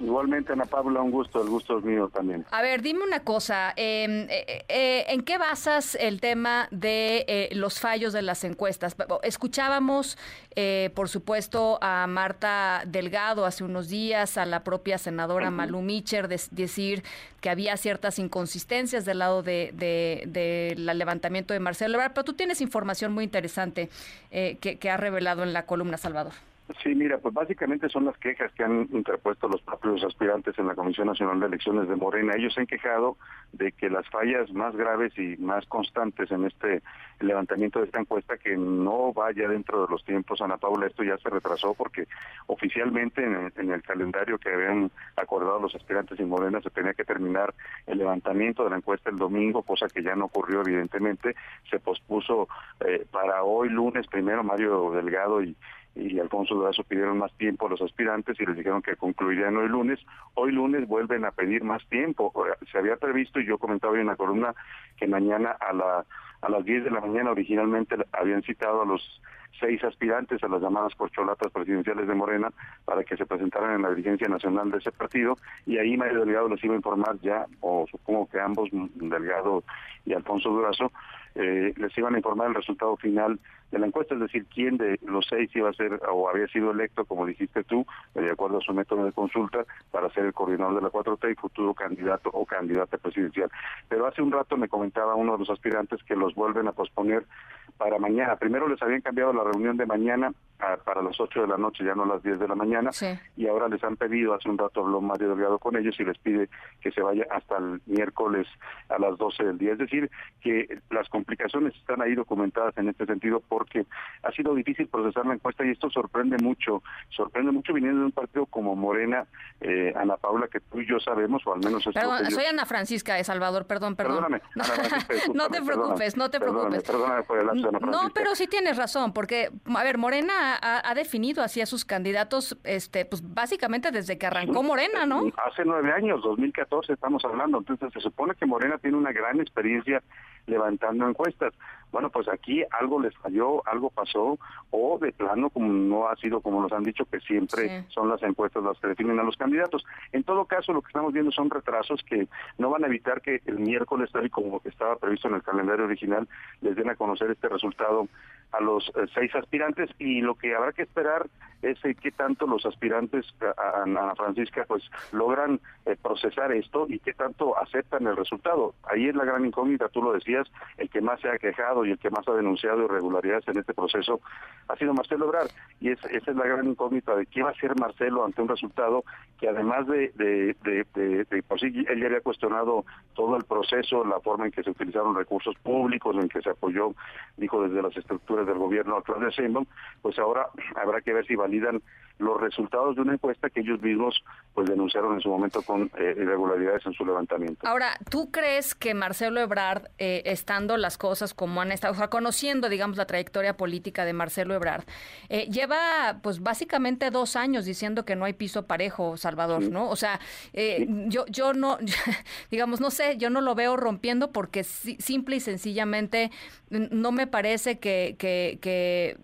Igualmente, Ana Paula, un gusto, el gusto es mío también. A ver, dime una cosa, em, eh, eh, ¿en qué basas el tema de eh, los fallos de las encuestas? Escuchábamos, por supuesto, a Marta Delgado hace unos días, a la propia senadora Malu Micher, decir que había ciertas inconsistencias del lado del de, levantamiento de Marcelo Ebrard, pero tú tienes información muy interesante que, que ha revelado en la columna Salvador. Sí, mira, pues básicamente son las quejas que han interpuesto los propios aspirantes en la Comisión Nacional de Elecciones de Morena. Ellos se han quejado de que las fallas más graves y más constantes en este levantamiento de esta encuesta, que no vaya dentro de los tiempos, Ana Paula, esto ya se retrasó porque oficialmente en el, calendario que habían acordado los aspirantes en Morena se tenía que terminar el levantamiento de la encuesta el domingo, cosa que ya no ocurrió evidentemente. Se pospuso eh, para hoy lunes primero Mario Delgado y y Alfonso Durazo pidieron más tiempo a los aspirantes y les dijeron que concluirían hoy lunes. Hoy lunes vuelven a pedir más tiempo. Se había previsto, y yo comentaba hoy en la columna, que mañana a, la, a las 10 de la mañana originalmente habían citado a los seis aspirantes a las llamadas corcholatas presidenciales de Morena para que se presentaran en la dirigencia nacional de ese partido y ahí Mario Delgado les iba a informar ya, o supongo que ambos, Delgado y Alfonso Durazo, eh, les iban a informar el resultado final de la encuesta, es decir, quién de los seis iba a ser o había sido electo, como dijiste tú, de acuerdo a su método de consulta, para ser el coordinador de la 4T y futuro candidato o candidata presidencial. Pero hace un rato me comentaba uno de los aspirantes que los vuelven a posponer para mañana. Primero les habían cambiado la reunión de mañana para las 8 de la noche, ya no a las 10 de la mañana, y ahora les han pedido, hace un rato habló Mario Delgado con ellos y les pide que se vaya hasta el miércoles a las 12 del día. Es decir, que las complicaciones están ahí documentadas en este sentido porque ha sido difícil procesar la encuesta y esto sorprende mucho, sorprende mucho viniendo de un partido como Morena, eh, Ana Paula, que tú y yo sabemos, o al menos es Perdón, soy Ana Francisca de Salvador, perdón, perdón. Perdóname, no te preocupes, no te preocupes. Perdóname, por el Ana No, pero sí tienes razón, porque, a ver, Morena ha, definido así a sus candidatos, este, pues básicamente desde que arrancó Morena, ¿no? Hace nueve años, 2014 estamos hablando, entonces se supone que Morena tiene una gran experiencia levantando encuestas. Bueno, pues aquí algo les falló, algo pasó, o de plano, como no ha sido como nos han dicho, que siempre son las encuestas las que definen a los candidatos. En todo caso, lo que estamos viendo son retrasos que no van a evitar que el miércoles, tal y como estaba previsto en el calendario original, les den a conocer este resultado a los eh, seis aspirantes y lo que habrá que esperar es qué tanto los aspirantes a, Ana Francisca pues logran eh, procesar esto y qué tanto aceptan el resultado. Ahí es la gran incógnita, tú lo decías, el que más se ha quejado y el que más ha denunciado irregularidades en este proceso ha sido Marcelo Obrar y esa es la gran incógnita de qué va a hacer Marcelo ante un resultado que además de, por sí él ya había cuestionado todo el proceso, la forma en que se utilizaron recursos públicos, en que se apoyó, dijo desde las estructuras del gobierno a Claudia Sheinbaum, pues ahora habrá que ver si validan los resultados de una encuesta que ellos mismos pues denunciaron en su momento con eh, irregularidades en su levantamiento. Ahora, ¿tú crees que Marcelo Ebrard, eh, estando las cosas como han estado, o sea, conociendo, digamos, la trayectoria política de Marcelo Ebrard, eh, lleva pues básicamente dos años diciendo que no hay piso parejo, Salvador, ¿no? O sea, yo, yo no, digamos, no sé, yo no lo veo rompiendo porque simple y sencillamente no me parece que, que, que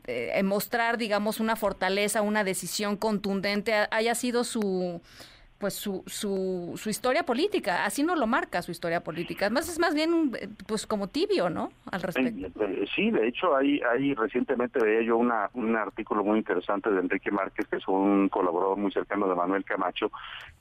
mostrar, digamos, una fortaleza, una decisión contundente haya sido su pues su, su, su, historia política, así no lo marca su historia política, además es más bien pues como tibio, ¿no? Al respecto. Eh, sí, de hecho hay, hay recientemente veía yo una, un artículo muy interesante de Enrique Márquez, que es un colaborador muy cercano de Manuel Camacho,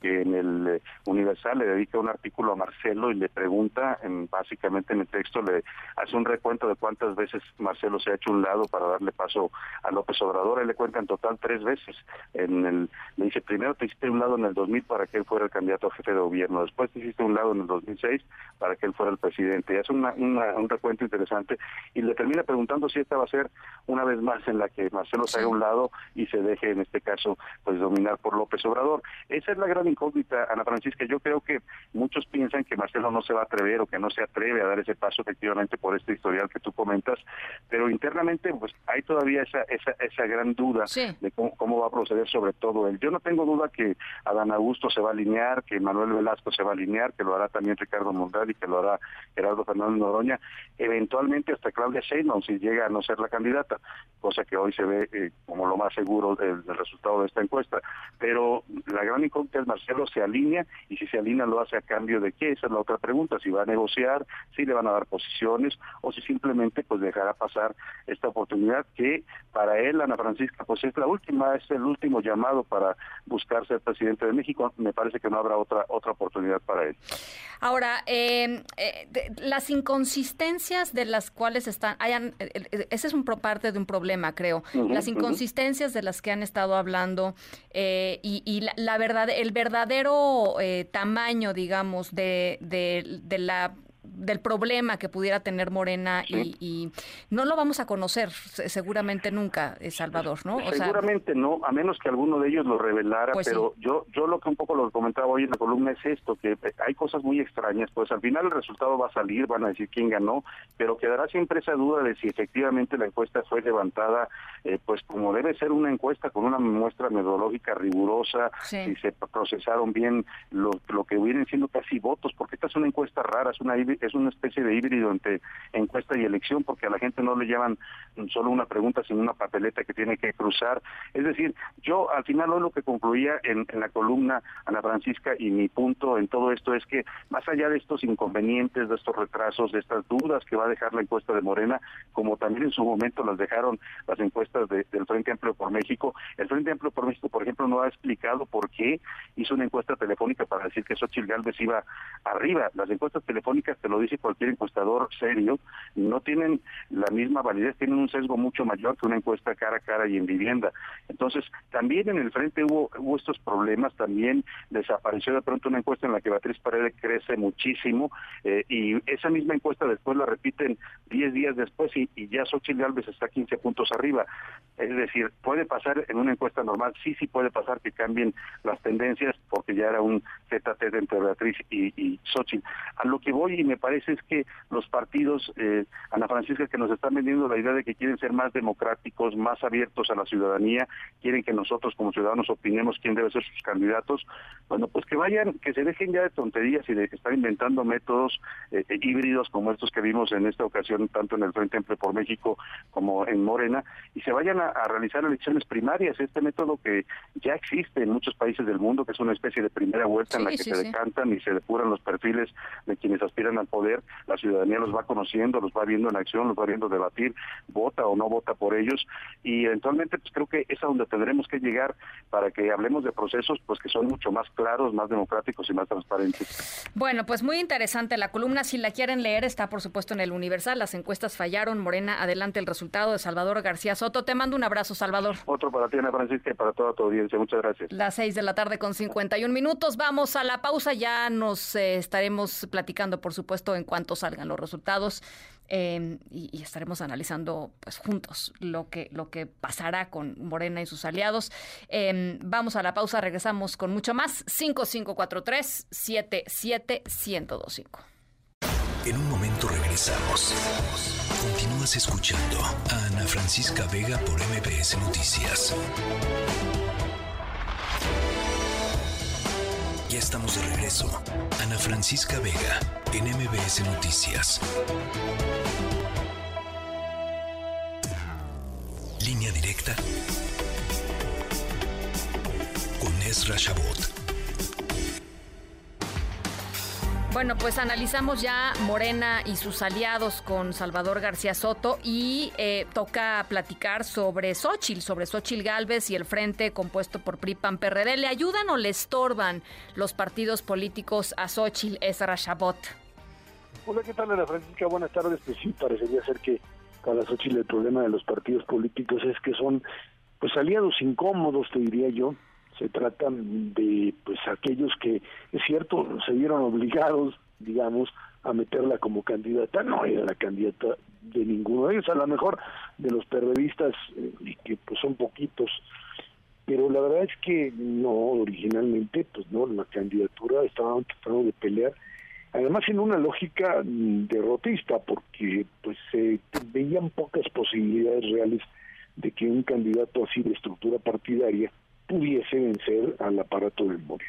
que en el eh, Universal le dedica un artículo a Marcelo y le pregunta, en, básicamente en el texto le hace un recuento de cuántas veces Marcelo se ha hecho un lado para darle paso a López Obrador, él le cuenta en total tres veces, en el, le dice, primero te hiciste un lado en el 2000 para que él fuera el candidato a jefe de gobierno. Después hiciste un lado en el 2006 para que él fuera el presidente. Y hace un recuento interesante y le termina preguntando si esta va a ser una vez más en la que Marcelo se haga un lado y se deje, en este caso, pues dominar por López Obrador. Esa es la gran incógnita, Ana Francisca. Yo creo que muchos piensan que Marcelo no se va a atrever o que no se atreve a dar ese paso efectivamente por este historial que tú comentas, pero internamente pues hay todavía esa esa, esa gran duda de cómo, cómo, va a proceder sobre todo él. Yo no tengo duda que Adán Augusto se va a alinear, que Manuel Velasco se va a alinear, que lo hará también Ricardo Monreal y que lo hará Gerardo Fernández Noroña, eventualmente hasta Claudia Sheinbaum si llega a no ser la candidata, cosa que hoy se ve eh, como lo más seguro del, resultado de esta encuesta. Pero la gran incógnita es Marcelo se alinea y si se alinea lo hace a cambio de qué, esa es la otra pregunta, si va a negociar, si le van a dar posiciones o si simplemente pues dejará pasar esta oportunidad que para él, Ana Francisca, pues es la última, es el último llamado para buscar ser presidente de México me parece que no habrá otra otra oportunidad para él. Ahora, em, eh, las inconsistencias de las cuales están, hayan, ese es un parte de un problema, creo. las inconsistencias de las que han estado hablando eh, y, la, verdad, el verdadero eh, tamaño, digamos, de, de, de la del problema que pudiera tener Morena y, no lo vamos a conocer seguramente nunca, eh, Salvador, ¿no? seguramente no, a menos que alguno de ellos lo revelara, pues pero yo yo lo que un poco lo comentaba hoy en la columna es esto, que hay cosas muy extrañas, pues al final el resultado va a salir, van a decir quién ganó, pero quedará siempre esa duda de si efectivamente la encuesta fue levantada, eh, pues como debe ser una encuesta con una muestra metodológica rigurosa, si se procesaron bien lo, lo que vienen siendo casi votos, porque esta es una encuesta rara, es una es una especie de híbrido entre encuesta y elección, porque a la gente no le llevan solo una pregunta, sino una papeleta que tiene que cruzar. Es decir, yo al final lo que concluía en, en la columna Ana Francisca y mi punto en todo esto es que más allá de estos inconvenientes, de estos retrasos, de estas dudas que va a dejar la encuesta de Morena, como también en su momento las dejaron las encuestas del Frente Amplio por México, el Frente Amplio por México, por ejemplo, no ha explicado por qué hizo una encuesta telefónica para decir que Xochitl Galvez iba arriba. Las encuestas telefónicas, te lo dice cualquier encuestador serio, no tienen la misma validez, tienen un sesgo mucho mayor que una encuesta cara a cara y en vivienda. Entonces, también en el frente hubo, estos problemas, también desapareció de pronto una encuesta en la que Beatriz Paredes crece muchísimo eh, y esa misma encuesta después la repiten 10 días después y, ya Xochitl Galvez está 15 puntos arriba. Es decir, puede pasar en una encuesta normal, sí, sí puede pasar que cambien las tendencias porque ya era un ZT entre Beatriz y, y Xochitl. A lo que voy y me parece es que los partidos, eh, Ana Francisca, que nos están vendiendo la idea de que quieren ser más democráticos, más abiertos a la ciudadanía, quieren que nosotros como ciudadanos opinemos quién debe ser sus candidatos, bueno, pues que vayan, que se dejen ya de tonterías y de estar inventando métodos eh, eh, híbridos como estos que vimos en esta ocasión, tanto en el Frente Amplio por México como en Morena, y se vayan a, realizar elecciones primarias, este método que ya existe en muchos países del mundo, que es una especie de primera vuelta en la que se decantan y se depuran los perfiles de quienes aspiran al poder, la ciudadanía los va conociendo, los va viendo en acción, los va viendo debatir, vota o no vota por ellos, y eventualmente pues creo que es a donde tendremos que llegar para que hablemos de procesos pues que son mucho más claros, más democráticos y más transparentes. Bueno, pues muy interesante la columna, si la quieren leer está por supuesto en el Universal, las encuestas fallaron, Morena, adelante el resultado de Salvador García Soto, te mando un abrazo Salvador. Otro para ti Ana Francisca y para toda tu audiencia, muchas gracias. Las seis de la tarde con 51 minutos, vamos a la pausa, ya nos eh, estaremos platicando por supuesto en cuanto salgan los resultados. Em, y, estaremos analizando pues juntos lo que lo que pasará con Morena y sus aliados. Em, vamos a la pausa, regresamos con mucho más. 5543 77125. En un momento regresamos. Continúas escuchando a Ana Francisca Vega por MBS Noticias. Estamos de regreso. Ana Francisca Vega en MBS Noticias. Línea directa con Ezra Shabot. Bueno, pues analizamos ya Morena y sus aliados con Salvador García Soto y eh, toca platicar sobre Xochitl, sobre Xochitl Galvez y el frente compuesto por PRI PAN PRD. ¿Le ayudan o le estorban los partidos políticos a Xochitl Ezra Shabot? Hola, ¿qué tal, Ana Francisca? Buenas tardes. Pues sí, parecería ser que para Xochitl el problema de los partidos políticos es que son pues aliados incómodos, te diría yo, se tratan de pues aquellos que es cierto se vieron obligados digamos a meterla como candidata. No era la candidata de ninguno de ellos a lo mejor de los periodistas eh, que pues son poquitos. Pero la verdad es que no originalmente pues no la candidatura estaba tratando de pelear. Además en una lógica derrotista porque pues se veían pocas posibilidades reales de que un candidato así de estructura partidaria pudiese vencer al aparato del móvil.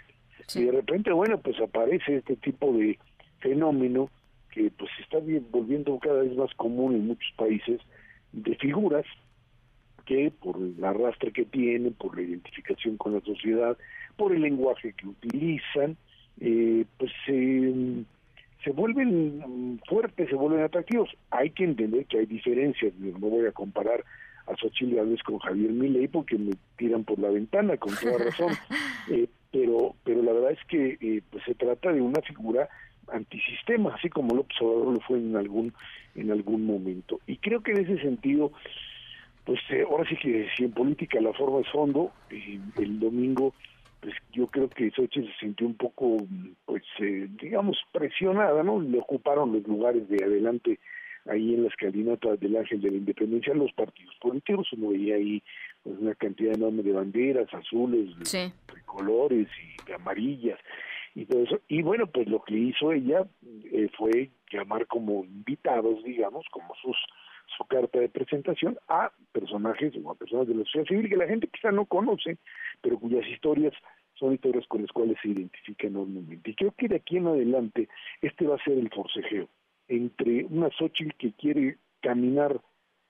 Y de repente, bueno, pues aparece este tipo de fenómeno que pues está volviendo cada vez más común en muchos países de figuras que por el arrastre que tienen, por la identificación con la sociedad, por el lenguaje que utilizan, eh, pues se vuelven fuertes, se vuelven atractivos. Hay que entender que hay diferencias, no voy a comparar a Xochitl Gálvez con Javier Milei porque me tiran por la ventana, con toda razón. Eh, pero, pero la verdad es que eh, pues se trata de una figura antisistema, así como López Obrador lo fue en algún, en algún momento. Y creo que en ese sentido, pues eh, ahora sí que si en política la forma es fondo, el domingo pues yo creo que Xochitl se sintió un poco, pues, eh, digamos, presionada, ¿no? Le ocuparon los lugares de adelante ahí en la escalinata del Ángel de la Independencia los partidos políticos, uno veía ahí pues, una cantidad enorme de banderas azules, de colores y de amarillas y todo eso. Y bueno, pues lo que hizo ella eh, fue llamar como invitados, digamos, como sus su carta de presentación a personajes o a personas de la sociedad civil que la gente quizá no conoce, pero cuyas historias son historias con las cuales se identifica enormemente. Y creo que de aquí en adelante este va a ser el forcejeo entre una Xochitl que quiere caminar,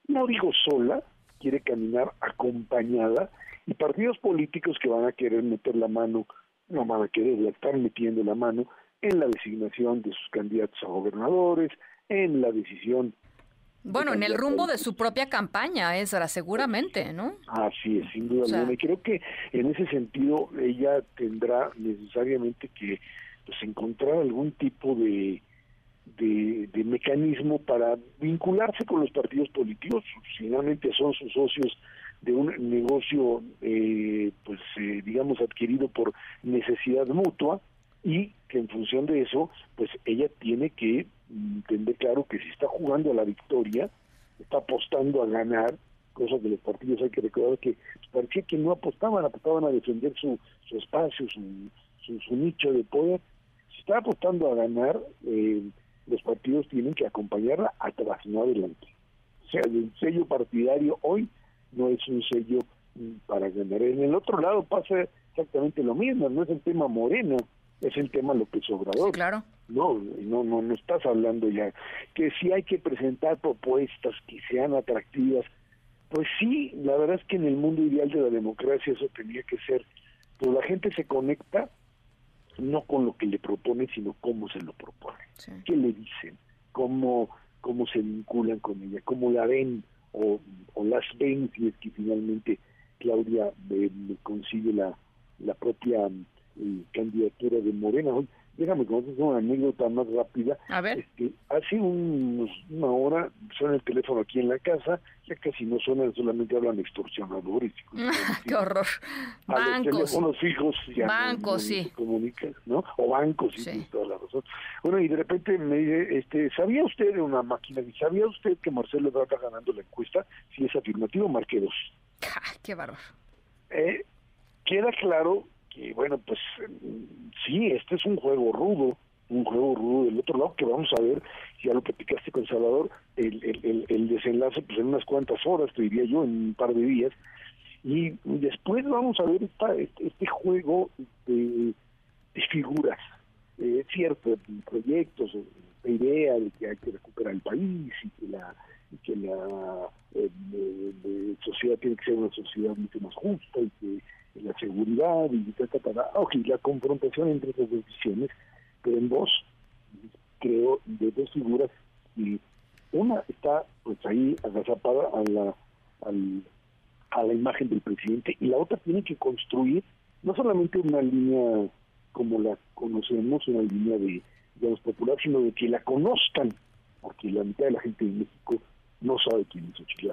no digo sola, quiere caminar acompañada, y partidos políticos que van a querer meter la mano, no van a querer, la están metiendo la mano en la designación de sus candidatos a gobernadores, en la decisión bueno, en el rumbo de su propia campaña, Ezra, seguramente, ¿no? Así es, sin duda alguna. Y creo que en ese sentido ella tendrá necesariamente que pues, encontrar algún tipo de, de, mecanismo para vincularse con los partidos políticos, finalmente son sus socios de un negocio, eh, pues eh, digamos, adquirido por necesidad mutua y que en función de eso, pues ella tiene que entender claro que si está jugando a la victoria, está apostando a ganar, cosa que los partidos hay que recordar que parecía que no apostaban, apostaban a defender su, su espacio, su, su, nicho de poder. Si está apostando a ganar, eh, los partidos tienen que acompañarla atrás, no adelante. O sea, el sello partidario hoy no es un sello mm, para ganar. En el otro lado pasa exactamente lo mismo, no es el tema moreno, es el tema López Obrador. claro. No, no, no, no estás hablando ya. Que si hay que presentar propuestas que sean atractivas, pues sí, la verdad es que en el mundo ideal de la democracia eso tenía que ser, pero la gente se conecta no con lo que le propone, sino cómo se lo propone, qué le dicen, cómo, cómo se vinculan con ella, cómo la ven o, o las ven si es que finalmente Claudia eh, consigue la, la propia eh, candidatura de Morena. Déjame contar una anécdota más rápida. A ver. Este, hace un, una hora suena el teléfono aquí en la casa, ya casi no suenan, solamente hablan extorsionadores. ¡Qué horror! A bancos. los teléfonos fijos ya bancos, no, sí. se comunican, ¿no? O bancos, sí, tienes toda la razón. Bueno, y de repente me dice, este, ¿sabía usted de una máquina? ¿Sabía usted que Marcelo Ebrard ganando la encuesta? Si es afirmativo, marque dos. ¡Qué bárbaro! Eh, queda claro que, bueno, pues sí, este es un juego rudo, un juego rudo del otro lado que vamos a ver, ya lo platicaste con Salvador, el, el, el, desenlace pues en unas cuantas horas, te diría yo, en un par de días, y después vamos a ver esta, este, este juego de, de figuras, eh, cierto, proyectos, la idea de que hay que recuperar el país y que la que la eh, sociedad tiene que ser una sociedad mucho más justa y que la seguridad y tal, tal, tal, ok, la confrontación entre esas dos visiones, pero en dos, creo, de dos figuras, y una está pues ahí agazapada a la, a la imagen del presidente, y la otra tiene que construir no solamente una línea como la conocemos, una línea de, digamos, popular, sino de que la conozcan, porque la mitad de la gente de México no sabe quién es Xochitl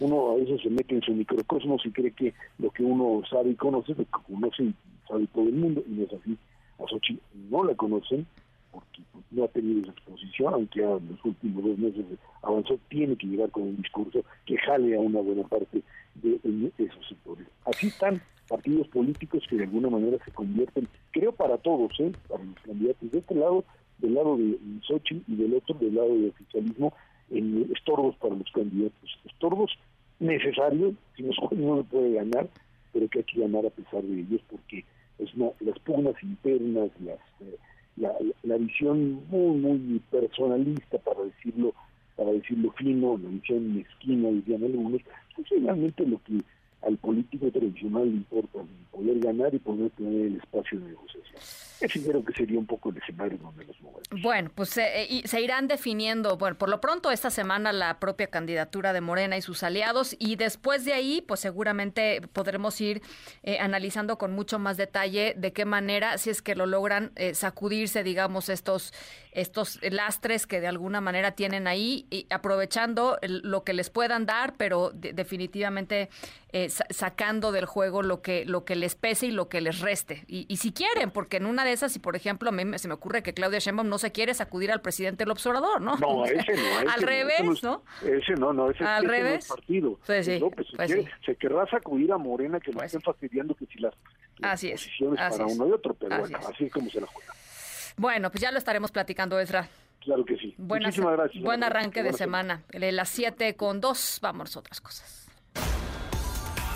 uno a veces se mete en su microcosmos y cree que lo que uno sabe y conoce, lo que conoce y sabe todo el mundo, y no es así. A Sochi no la conocen porque no ha tenido esa exposición, aunque en los últimos dos meses avanzó, tiene que llegar con un discurso que jale a una buena parte de, esos sectores. Así están partidos políticos que de alguna manera se convierten, creo para todos, ¿eh? para los candidatos de este lado, del lado de Sochi y del otro del lado del oficialismo, en estorbos para los candidatos, estorbos necesarios, si no, no se puede ganar, pero que hay que ganar a pesar de ellos, porque es no, las pugnas internas, las, eh, la, la, visión muy, muy personalista, para decirlo para decirlo fino, la visión mezquina, dirían algunos, es finalmente lo que al político tradicional le importa, poder ganar y poder tener el espacio de negociación. ese creo que sería un poco el escenario donde los movemos. Bueno, pues eh, y se irán definiendo, bueno, por lo pronto esta semana la propia candidatura de Morena y sus aliados y después de ahí, pues seguramente podremos ir eh, analizando con mucho más detalle de qué manera, si es que lo logran eh, sacudirse, digamos, estos estos lastres que de alguna manera tienen ahí, y aprovechando lo que les puedan dar, pero definitivamente eh, sacando del juego lo que, lo que les pese y lo que les reste. Y, si quieren, porque en una de esas, si por ejemplo, a mí se me ocurre que Claudia Sheinbaum no se quiere sacudir al presidente del observador, ¿no? No, ese no. al revés, ¿no? Ese no, no, ese, al revés. partido. Pues sí, pues pues se, querrá sacudir a Morena que pues estén fastidiando que si las, así posiciones es, para uno y otro, pero bueno, así es como se la juega. Bueno, pues ya lo estaremos platicando, Ezra. Claro que sí. Muchísimas gracias. Buen arranque de semana. Las 7 con 2, vamos a otras cosas.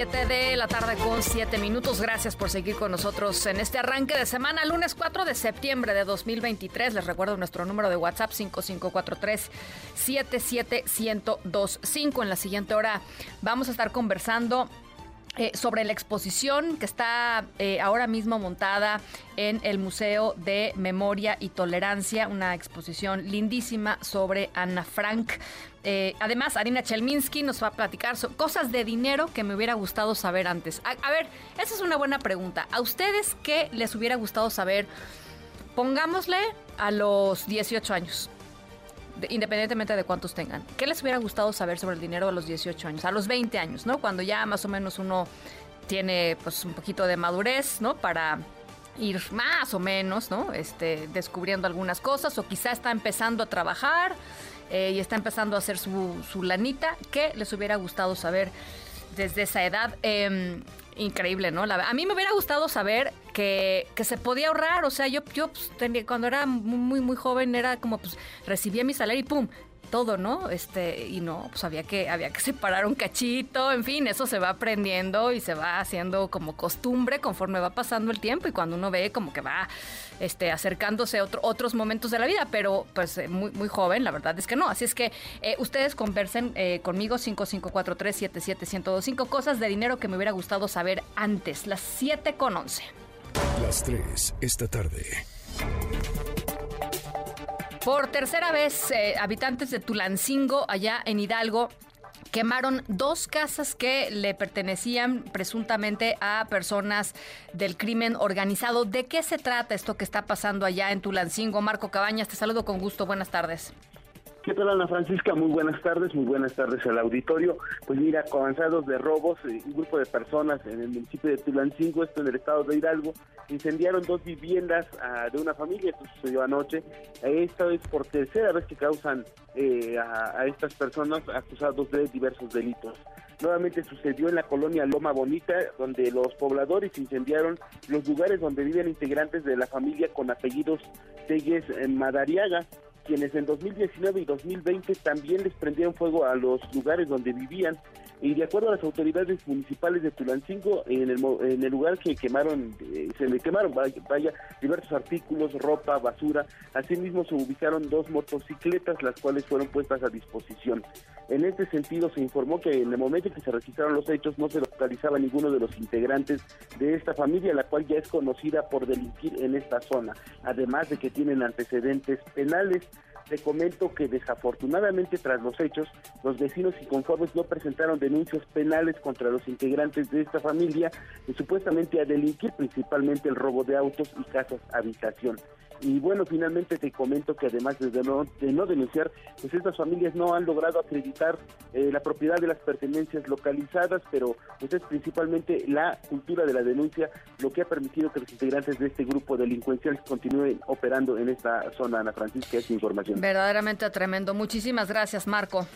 7 de la tarde con 7 minutos. Gracias por seguir con nosotros en este arranque de semana, lunes 4 de septiembre de 2023. Les recuerdo nuestro número de WhatsApp 5543 77125. En la siguiente hora vamos a estar conversando eh, sobre la exposición que está eh, ahora mismo montada en el Museo de Memoria y Tolerancia, una exposición lindísima sobre Ana Frank. Eh, además, Arina Chelminsky nos va a platicar cosas de dinero que me hubiera gustado saber antes. A, ver, esa es una buena pregunta. ¿A ustedes qué les hubiera gustado saber? Pongámosle a los 18 años independientemente de cuántos tengan. ¿Qué les hubiera gustado saber sobre el dinero a los 18 años? A los 20 años, ¿no? Cuando ya más o menos uno tiene pues un poquito de madurez, ¿no? Para ir más o menos, ¿no? Este, descubriendo algunas cosas o quizá está empezando a trabajar eh, y está empezando a hacer su, su, lanita. ¿Qué les hubiera gustado saber desde esa edad? Em, increíble, ¿no? a mí me hubiera gustado saber que, que se podía ahorrar, o sea, yo, yo pues, tenía, cuando era muy, muy joven era como, pues, recibía mi salario y pum, todo, ¿no? Este, y no, pues había que, había que separar un cachito, en fin, eso se va aprendiendo y se va haciendo como costumbre conforme va pasando el tiempo y cuando uno ve como que va este, acercándose a otros momentos de la vida, pero pues eh, muy, muy joven, la verdad es que no. Así es que eh, ustedes conversen eh, conmigo 5543-77125 cosas de dinero que me hubiera gustado saber antes, las 7 con 11. Las 3 esta tarde. Por tercera vez, eh, habitantes de Tulancingo, allá en Hidalgo, quemaron dos casas que le pertenecían presuntamente a personas del crimen organizado. ¿De qué se trata esto que está pasando allá en Tulancingo? Marco Cabañas, te saludo con gusto. Buenas tardes. ¿Qué tal, Ana Francisca? Muy buenas tardes, muy buenas tardes al auditorio. Pues mira, avanzados de robos, eh, un grupo de personas en el municipio de Tulancingo, esto en el estado de Hidalgo, incendiaron dos viviendas ah, de una familia, esto sucedió anoche. Esta es por tercera vez que causan eh, a, estas personas acusados de diversos delitos. Nuevamente sucedió en la colonia Loma Bonita, donde los pobladores incendiaron los lugares donde viven integrantes de la familia con apellidos Telles Madariaga quienes en 2019 y 2020 también les prendieron fuego a los lugares donde vivían y de acuerdo a las autoridades municipales de Tulancingo, en el, en el lugar que quemaron, eh, se le quemaron vaya, diversos artículos, ropa, basura. Asimismo se ubicaron dos motocicletas, las cuales fueron puestas a disposición. En este sentido se informó que en el momento en que se registraron los hechos no se localizaba ninguno de los integrantes de esta familia, la cual ya es conocida por delinquir en esta zona, además de que tienen antecedentes penales. Te comento que desafortunadamente tras los hechos, los vecinos y conformes no presentaron denuncias penales contra los integrantes de esta familia y supuestamente a delinquir principalmente el robo de autos y casas habitación. Y bueno, finalmente te comento que además de no, de no denunciar, pues estas familias no han logrado acreditar eh, la propiedad de las pertenencias localizadas, pero pues es principalmente la cultura de la denuncia lo que ha permitido que los integrantes de este grupo delincuencial continúen operando en esta zona, Ana Francisca, es información. Verdaderamente tremendo. Muchísimas gracias, Marco.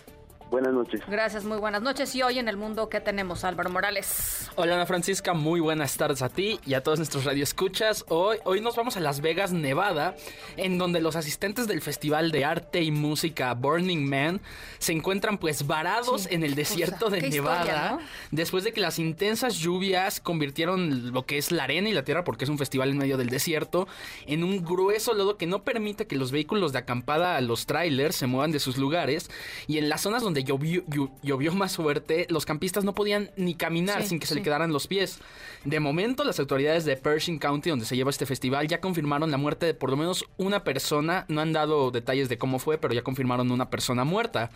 Buenas noches. Gracias, muy buenas noches. Y hoy en el mundo, ¿qué tenemos, Álvaro Morales? Hola Ana Francisca, muy buenas tardes a ti y a todos nuestros radioescuchas. Hoy, hoy nos vamos a Las Vegas, Nevada, en donde los asistentes del Festival de Arte y Música Burning Man se encuentran pues varados en el desierto de Nevada historia, ¿no? después de que las intensas lluvias convirtieron lo que es la arena y la tierra, porque es un festival en medio del desierto, en un grueso lodo que no permite que los vehículos de acampada, los trailers, se muevan de sus lugares y en las zonas donde llovió, llovió más fuerte, los campistas no podían ni caminar sí, sin que se sí. le quedaran los pies. De momento, las autoridades de Pershing County, donde se lleva este festival, ya confirmaron la muerte de por lo menos una persona. No han dado detalles de cómo fue, pero ya confirmaron una persona muerta.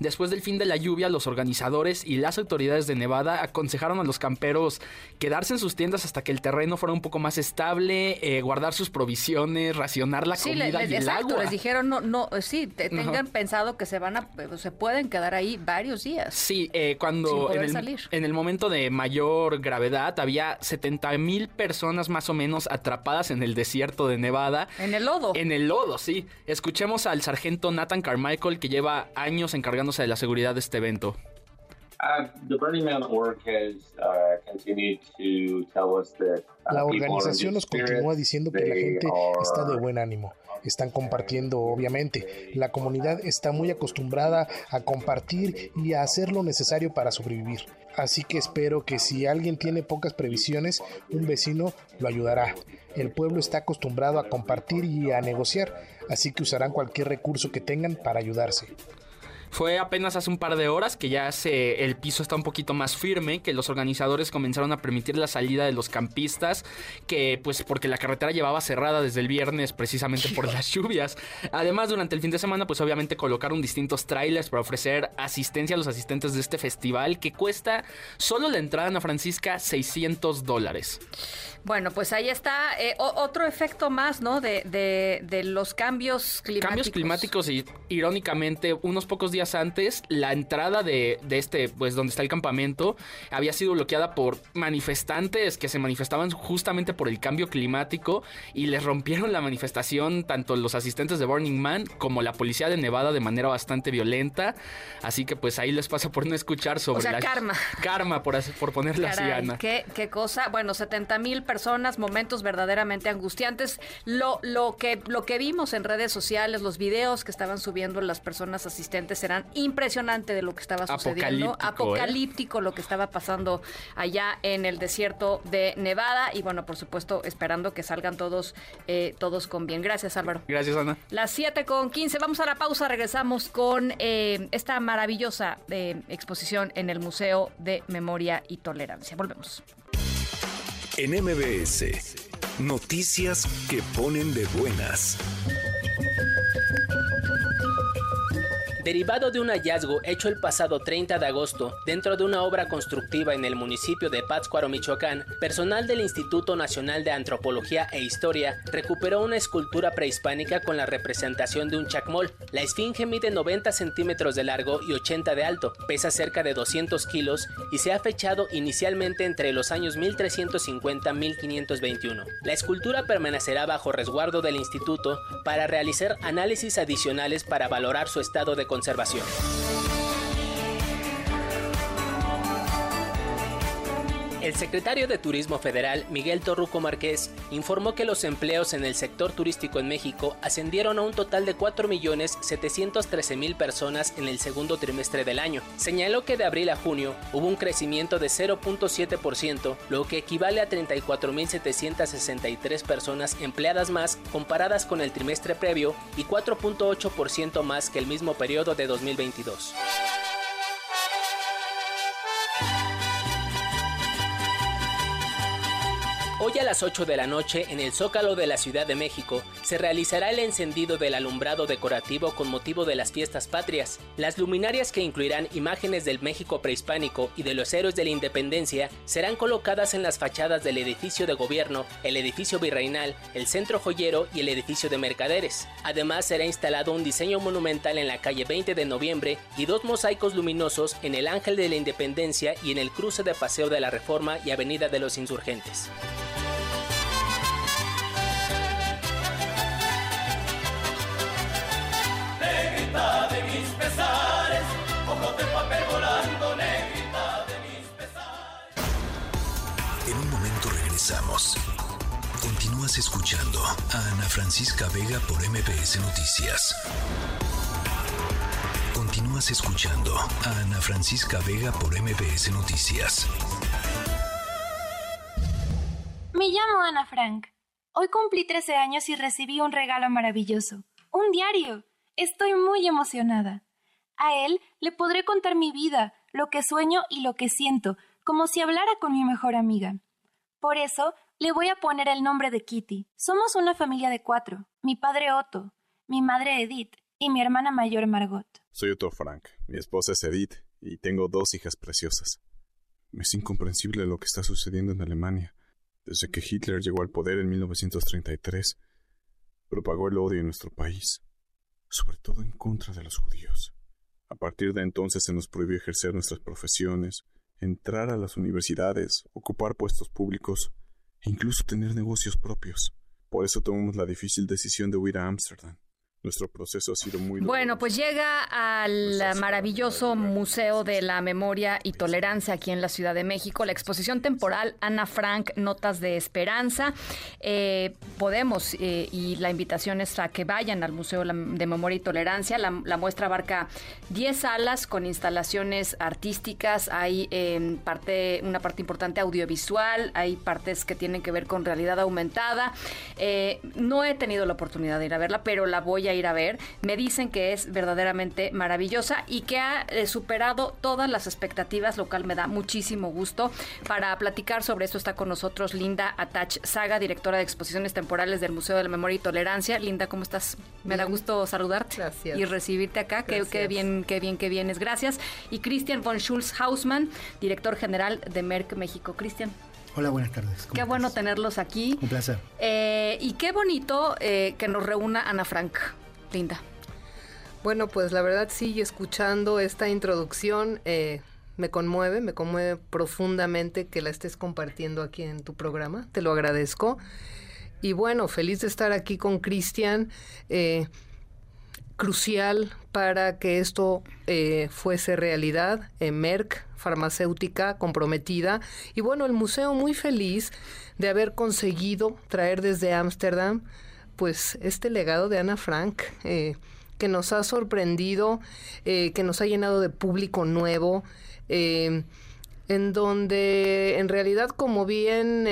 Después del fin de la lluvia, los organizadores y las autoridades de Nevada aconsejaron a los camperos quedarse en sus tiendas hasta que el terreno fuera un poco más estable, eh, guardar sus provisiones, racionar la sí, comida les, y el exacto, agua. les dijeron, no, no, sí, te, tengan pensado que se van a, se pueden quedar ahí varios días. Sí, eh, cuando en el, salir. en el momento de mayor gravedad había 70 mil personas más o menos atrapadas en el desierto de Nevada. En el lodo. En el lodo, sí. Escuchemos al sargento Nathan Carmichael que lleva años encargándose de la seguridad de este evento. La organización nos continúa diciendo que la gente está de buen ánimo. Están compartiendo, obviamente. La comunidad está muy acostumbrada a compartir y a hacer lo necesario para sobrevivir. Así que espero que si alguien tiene pocas previsiones, un vecino lo ayudará. El pueblo está acostumbrado a compartir y a negociar, así que usarán cualquier recurso que tengan para ayudarse. Fue apenas hace un par de horas que ya se, el piso está un poquito más firme, que los organizadores comenzaron a permitir la salida de los campistas, que pues porque la carretera llevaba cerrada desde el viernes precisamente por las lluvias. Además, durante el fin de semana, pues obviamente colocaron distintos trailers para ofrecer asistencia a los asistentes de este festival, que cuesta solo la entrada a Ana Francisca 600 dólares. Bueno, pues ahí está eh, otro efecto más, ¿no? De, de, de, los cambios climáticos. Cambios climáticos y irónicamente, unos pocos días antes, la entrada de, de, este, pues donde está el campamento, había sido bloqueada por manifestantes que se manifestaban justamente por el cambio climático y les rompieron la manifestación tanto los asistentes de Burning Man como la policía de Nevada de manera bastante violenta. Así que pues ahí les pasa por no escuchar sobre o sea, la karma. Karma, por, por ponerla así, Ana. Qué, qué cosa. Bueno, 70 mil personas, momentos verdaderamente angustiantes. Lo, lo, que, lo que vimos en redes sociales, los videos que estaban subiendo las personas asistentes impresionante de lo que estaba sucediendo. Apocalíptico, Apocalíptico ¿eh? lo que estaba pasando allá en el desierto de Nevada. Y bueno, por supuesto, esperando que salgan todos, eh, todos con bien. Gracias, Álvaro. Gracias, Ana. Las 7 con 15. Vamos a la pausa. Regresamos con eh, esta maravillosa eh, exposición en el Museo de Memoria y Tolerancia. Volvemos. En MBS, noticias que ponen de buenas. Derivado de un hallazgo hecho el pasado 30 de agosto dentro de una obra constructiva en el municipio de Pátzcuaro, Michoacán, personal del Instituto Nacional de Antropología e Historia recuperó una escultura prehispánica con la representación de un chacmol. La esfinge mide 90 centímetros de largo y 80 de alto, pesa cerca de 200 kilos y se ha fechado inicialmente entre los años 1350-1521. La escultura permanecerá bajo resguardo del instituto para realizar análisis adicionales para valorar su estado de conservación conservación. El secretario de Turismo Federal, Miguel Torruco Márquez, informó que los empleos en el sector turístico en México ascendieron a un total de 4.713.000 personas en el segundo trimestre del año. Señaló que de abril a junio hubo un crecimiento de 0.7%, lo que equivale a 34.763 personas empleadas más comparadas con el trimestre previo y 4.8% más que el mismo periodo de 2022. Hoy a las 8 de la noche en el Zócalo de la Ciudad de México se realizará el encendido del alumbrado decorativo con motivo de las fiestas patrias. Las luminarias que incluirán imágenes del México prehispánico y de los héroes de la independencia serán colocadas en las fachadas del edificio de gobierno, el edificio virreinal, el centro joyero y el edificio de mercaderes. Además será instalado un diseño monumental en la calle 20 de noviembre y dos mosaicos luminosos en el Ángel de la Independencia y en el cruce de Paseo de la Reforma y Avenida de los Insurgentes. Continúas escuchando a Ana Francisca Vega por MBS Noticias. Continúas escuchando a Ana Francisca Vega por MBS Noticias. Me llamo Ana Frank. Hoy cumplí 13 años y recibí un regalo maravilloso. Un diario. Estoy muy emocionada. A él le podré contar mi vida, lo que sueño y lo que siento, como si hablara con mi mejor amiga. Por eso le voy a poner el nombre de Kitty. Somos una familia de cuatro. Mi padre Otto, mi madre Edith y mi hermana mayor Margot. Soy Otto Frank. Mi esposa es Edith y tengo dos hijas preciosas. Es incomprensible lo que está sucediendo en Alemania. Desde que Hitler llegó al poder en 1933, propagó el odio en nuestro país, sobre todo en contra de los judíos. A partir de entonces se nos prohibió ejercer nuestras profesiones, entrar a las universidades, ocupar puestos públicos e incluso tener negocios propios. Por eso tomamos la difícil decisión de huir a Ámsterdam. Nuestro proceso ha sido muy... Bueno, pues llega al maravilloso Museo de la Memoria y Tolerancia aquí en la Ciudad de México, la exposición temporal Ana Frank, Notas de Esperanza. Eh, podemos, eh, y la invitación es a que vayan al Museo de Memoria y Tolerancia. La, muestra abarca 10 salas con instalaciones artísticas, hay eh, parte, una parte importante audiovisual, hay partes que tienen que ver con realidad aumentada. no he tenido la oportunidad de ir a verla, pero la voy a ir a ver. Me dicen que es verdaderamente maravillosa y que ha eh, superado todas las expectativas, lo cual me da muchísimo gusto. Para platicar sobre esto está con nosotros Linda Atach Saga, directora de exposiciones temporales del Museo de la Memoria y Tolerancia. Linda, ¿cómo estás? Me da gusto saludarte y recibirte acá. Qué, qué, bien, qué bien, qué vienes. Gracias. Y Christian von Schulz Hausmann, director general de Merck México. Cristian. Hola, buenas tardes. Qué bueno tenerlos aquí. Un placer. Eh, y qué bonito eh, que nos reúna Ana Frank. Linda. Bueno, pues la verdad sí, escuchando esta introducción eh, me conmueve, me conmueve profundamente que la estés compartiendo aquí en tu programa. Te lo agradezco. Y bueno, feliz de estar aquí con Cristian. crucial para que esto fuese realidad. Merck farmacéutica comprometida. Y bueno, el museo muy feliz de haber conseguido traer desde Ámsterdam pues este legado de Ana Frank. Eh, que nos ha sorprendido, eh, que nos ha llenado de público nuevo, eh, en donde en realidad, como bien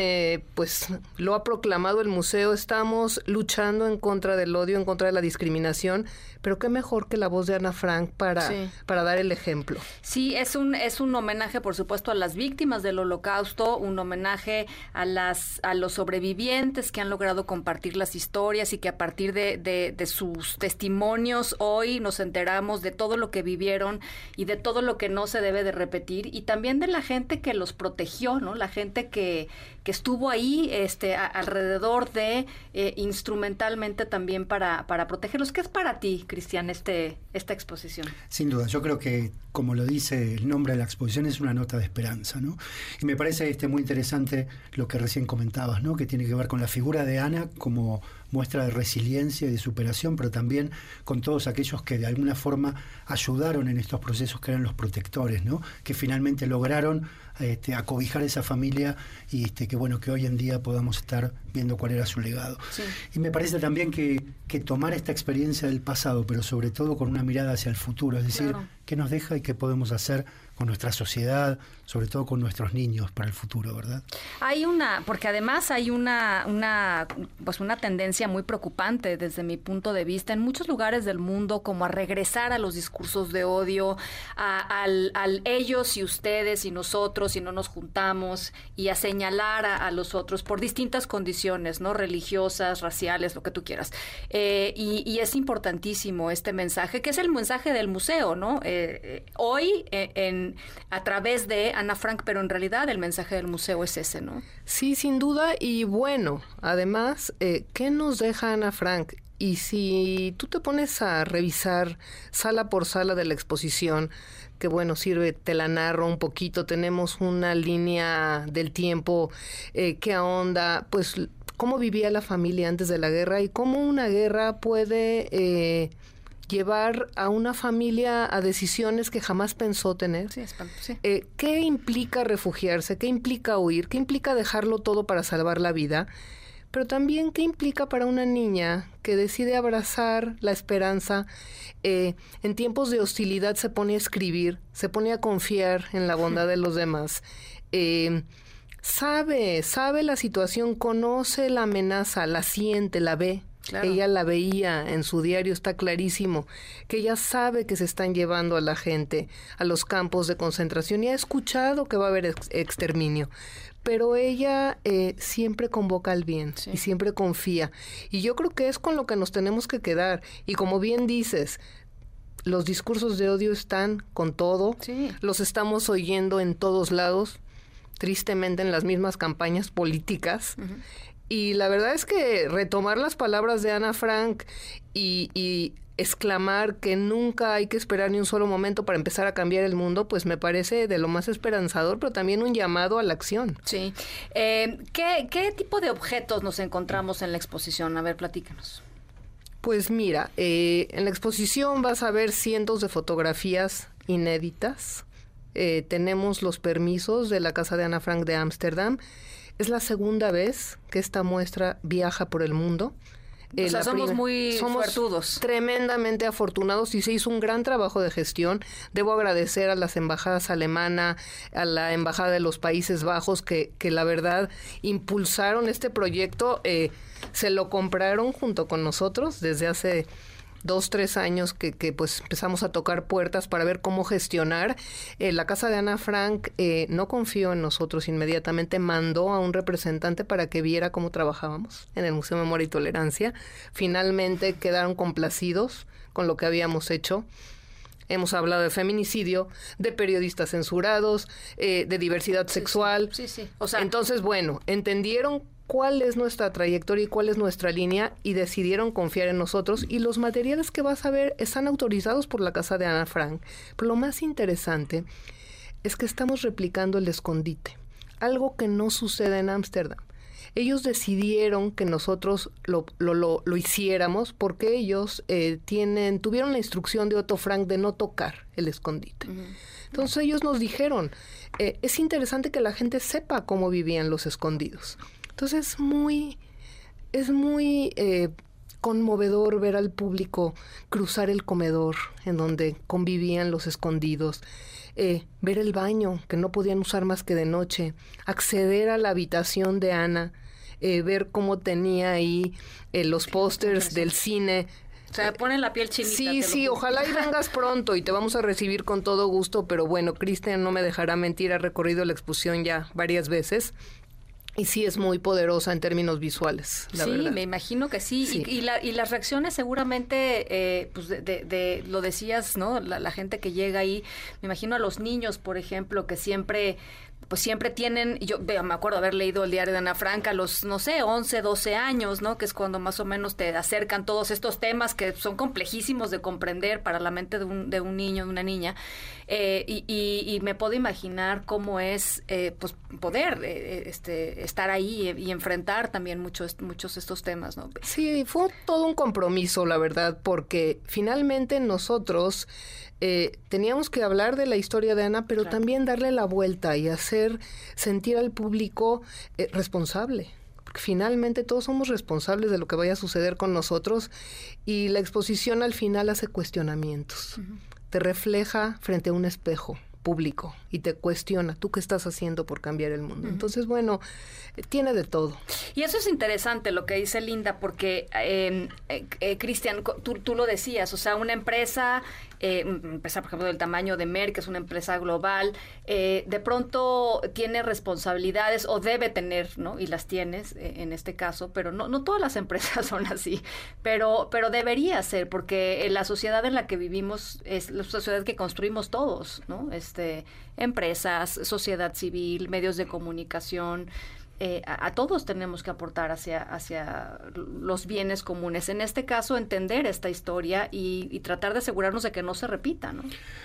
pues lo ha proclamado el museo, estamos luchando en contra del odio, en contra de la discriminación, pero qué mejor que la voz de Ana Frank para, para dar el ejemplo. Sí, es un, es un homenaje, por supuesto, a las víctimas del holocausto, un homenaje a, las, a los sobrevivientes que han logrado compartir las historias y que a partir de, de, sus testimonios hoy nos enteramos de todo lo que vivieron y de todo lo que no se debe de repetir y también de la gente que los protegió, ¿no? La gente que, que estuvo ahí este, alrededor de eh, instrumentalmente también para, para protegerlos. ¿Qué es para ti, Cristian, este, esta exposición? Sin duda, yo creo que, como lo dice el nombre de la exposición, es una nota de esperanza. ¿no? Y me parece este, muy interesante lo que recién comentabas, ¿no? que tiene que ver con la figura de Ana como muestra de resiliencia y de superación, pero también con todos aquellos que de alguna forma ayudaron en estos procesos que eran los protectores, ¿no? que finalmente lograron este, acobijar esa familia y este, que bueno que hoy en día podamos estar viendo cuál era su legado. Y me parece también que, que, tomar esta experiencia del pasado, pero sobre todo con una mirada hacia el futuro, es decir, qué nos deja y qué podemos hacer con nuestra sociedad, sobre todo con nuestros niños para el futuro, ¿verdad? Hay una, porque además hay una, una, pues una tendencia muy preocupante desde mi punto de vista en muchos lugares del mundo, como a regresar a los discursos de odio, a, al, ellos y ustedes y nosotros y no nos juntamos y a señalar a, los otros por distintas condiciones, ¿no? Religiosas, raciales, lo que tú quieras. Eh, y, es importantísimo este mensaje, que es el mensaje del museo, ¿no? Eh, eh, hoy en a través de Ana Frank, pero en realidad el mensaje del museo es ese, ¿no? Sí, sin duda. Y bueno, además, eh, ¿qué nos deja Ana Frank? Y si tú te pones a revisar sala por sala de la exposición, que bueno, sirve, te la narro un poquito, tenemos una línea del tiempo eh, que ahonda, pues, cómo vivía la familia antes de la guerra y cómo una guerra puede... Eh, llevar a una familia a decisiones que jamás pensó tener. Eh, ¿Qué implica refugiarse? ¿Qué implica huir? ¿Qué implica dejarlo todo para salvar la vida? Pero también qué implica para una niña que decide abrazar la esperanza, eh, en tiempos de hostilidad se pone a escribir, se pone a confiar en la bondad de los demás. Eh, sabe, sabe la situación, conoce la amenaza, la siente, la ve. Ella la veía en su diario, está clarísimo, que ella sabe que se están llevando a la gente a los campos de concentración y ha escuchado que va a haber exterminio. Pero ella eh, siempre convoca al bien y siempre confía. Y yo creo que es con lo que nos tenemos que quedar. Y como bien dices, los discursos de odio están con todo, los estamos oyendo en todos lados, tristemente en las mismas campañas políticas. Y la verdad es que retomar las palabras de Ana Frank y, exclamar que nunca hay que esperar ni un solo momento para empezar a cambiar el mundo, pues me parece de lo más esperanzador, pero también un llamado a la acción. Sí. Eh, ¿qué, ¿Qué tipo de objetos nos encontramos en la exposición? A ver, platícanos. Pues mira, eh, en la exposición vas a ver cientos de fotografías inéditas. Eh, tenemos los permisos de la Casa de Ana Frank de Ámsterdam es la segunda vez que esta muestra viaja por el mundo. o eh, sea, somos muy somos tremendamente afortunados y se hizo un gran trabajo de gestión. Debo agradecer a las embajadas alemana, a la embajada de los Países Bajos que, que la verdad impulsaron este proyecto. Eh, se lo compraron junto con nosotros desde hace dos, tres años que, que, pues empezamos a tocar puertas para ver cómo gestionar. Eh, la casa de Ana Frank eh, no confió en nosotros inmediatamente, mandó a un representante para que viera cómo trabajábamos en el Museo de Memoria y Tolerancia. Finalmente quedaron complacidos con lo que habíamos hecho. Hemos hablado de feminicidio, de periodistas censurados, eh, de diversidad sexual. Sí, sí. O sea, Entonces, bueno, entendieron cuál es nuestra trayectoria y cuál es nuestra línea y decidieron confiar en nosotros y los materiales que vas a ver están autorizados por la casa de Ana Frank. Pero lo más interesante es que estamos replicando el escondite, algo que no sucede en Ámsterdam. Ellos decidieron que nosotros lo, lo, lo, hiciéramos porque ellos eh, tienen, tuvieron la instrucción de Otto Frank de no tocar el escondite. Entonces ellos nos dijeron, eh, es interesante que la gente sepa cómo vivían los escondidos. Entonces es muy, es muy eh, conmovedor ver al público cruzar el comedor en donde convivían los escondidos, eh, ver el baño que no podían usar más que de noche, acceder a la habitación de Ana, eh, ver cómo tenía ahí los pósters del cine. O sea, pone la piel chinita. Sí, sí, ojalá y vengas pronto y te vamos a recibir con todo gusto, pero bueno, Cristian no me dejará mentir, ha recorrido la exposición ya varias veces y sí es muy poderosa en términos visuales. sí, me imagino que sí. Y, y, las reacciones seguramente, eh, pues de, lo decías, ¿no? La, la, gente que llega ahí, me imagino a los niños, por ejemplo, que siempre pues siempre tienen, yo me acuerdo haber leído el diario de Ana Franca los, no sé, 11, 12 años, ¿no? Que es cuando más o menos te acercan todos estos temas que son complejísimos de comprender para la mente de un, de un niño, de una niña. Eh, y, y, me puedo imaginar cómo es, eh, pues, poder eh, este, estar ahí y enfrentar también muchos, muchos estos temas, ¿no? Sí, fue todo un compromiso, la verdad, porque finalmente nosotros eh, teníamos que hablar de la historia de Ana, pero también darle la vuelta y hacer sentir al público eh, responsable. Porque finalmente todos somos responsables de lo que vaya a suceder con nosotros y la exposición al final hace cuestionamientos. Te refleja frente a un espejo público y te cuestiona, ¿tú qué estás haciendo por cambiar el mundo? Entonces, bueno, eh, tiene de todo. Y eso es interesante lo que dice Linda, porque, em, eh, eh, Cristian, tú, tú, lo decías, o sea, una empresa, eh, empresa, por ejemplo, del tamaño de Merck, que es una empresa global, de pronto tiene responsabilidades o debe tener, ¿no? Y las tienes en este caso, pero no, no todas las empresas son así, pero, pero debería ser, porque la sociedad en la que vivimos es la sociedad que construimos todos, ¿no? Este, empresas, sociedad civil, medios de comunicación. Eh, a, todos tenemos que aportar hacia, hacia los bienes comunes. En este caso, entender esta historia y, tratar de asegurarnos de que no se repita, ¿no?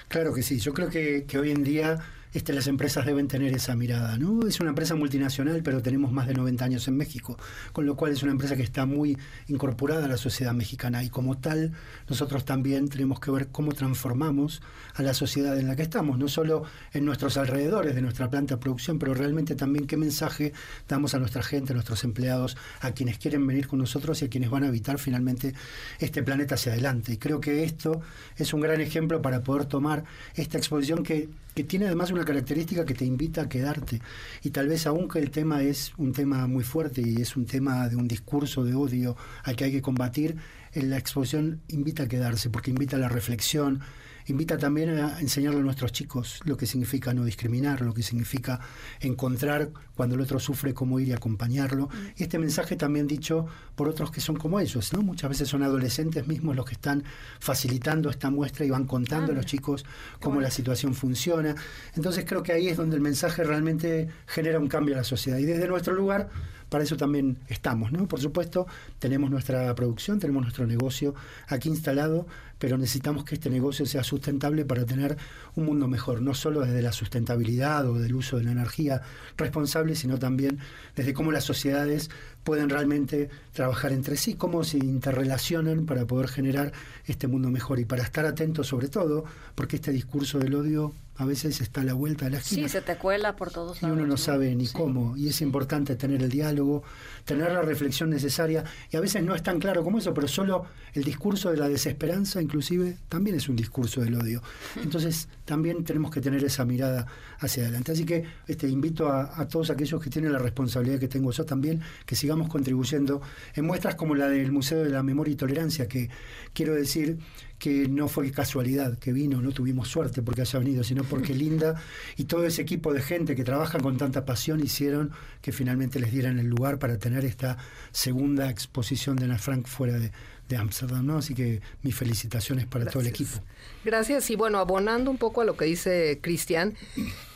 Claro que sí. Yo creo que, hoy en día este, las empresas deben tener esa mirada. ¿no? Es una empresa multinacional, pero tenemos más de 90 años en México, con lo cual es una empresa que está muy incorporada a la sociedad mexicana y como tal nosotros también tenemos que ver cómo transformamos a la sociedad en la que estamos, no solo en nuestros alrededores de nuestra planta de producción, pero realmente también qué mensaje damos a nuestra gente, a nuestros empleados, a quienes quieren venir con nosotros y a quienes van a habitar finalmente este planeta hacia adelante. Y creo que esto es un gran ejemplo para poder tomar esta exposición que que tiene además una característica que te invita a quedarte. Y tal vez aunque el tema es un tema muy fuerte y es un tema de un discurso de odio al que hay que combatir, la exposición invita a quedarse, porque invita a la reflexión, invita también a enseñarle a nuestros chicos lo que significa no discriminar, lo que significa encontrar cuando el otro sufre cómo ir y acompañarlo. Y este mensaje también dicho por otros que son como ellos, ¿no? Muchas veces son adolescentes mismos los que están facilitando esta muestra y van contando a los chicos cómo la situación funciona. Entonces creo que ahí es donde el mensaje realmente genera un cambio a la sociedad. Y desde nuestro lugar para eso también estamos, ¿no? Por supuesto, tenemos nuestra producción, tenemos nuestro negocio aquí instalado, pero necesitamos que este negocio sea sustentable para tener un mundo mejor, no solo desde la sustentabilidad o del uso de la energía responsable, sino también desde cómo las sociedades pueden realmente trabajar entre sí, cómo se interrelacionan para poder generar este mundo mejor. Y para estar atentos sobre todo, porque este discurso del odio a veces está a la vuelta de la esquina. Sí, se te cuela por todos lados. Y uno no, sabe ni cómo. Y es importante tener el diálogo, tener la reflexión necesaria. Y a veces no es tan claro como eso, pero solo el discurso de la desesperanza, inclusive, también es un discurso del odio. Entonces, también tenemos que tener esa mirada hacia adelante. Así que este, invito a, a todos aquellos que tienen la responsabilidad que tengo yo también, que sigamos contribuyendo en muestras como la del Museo de la Memoria y Tolerancia, que quiero decir que no fue casualidad que vino, no tuvimos suerte porque haya venido, sino porque Linda y todo ese equipo de gente que trabaja con tanta pasión hicieron que finalmente les dieran el lugar para tener esta segunda exposición de Ana Frank fuera de, de Amsterdam, ¿no? Así que mis felicitaciones para todo el equipo. Gracias. Y bueno, abonando un poco a lo que dice Cristian,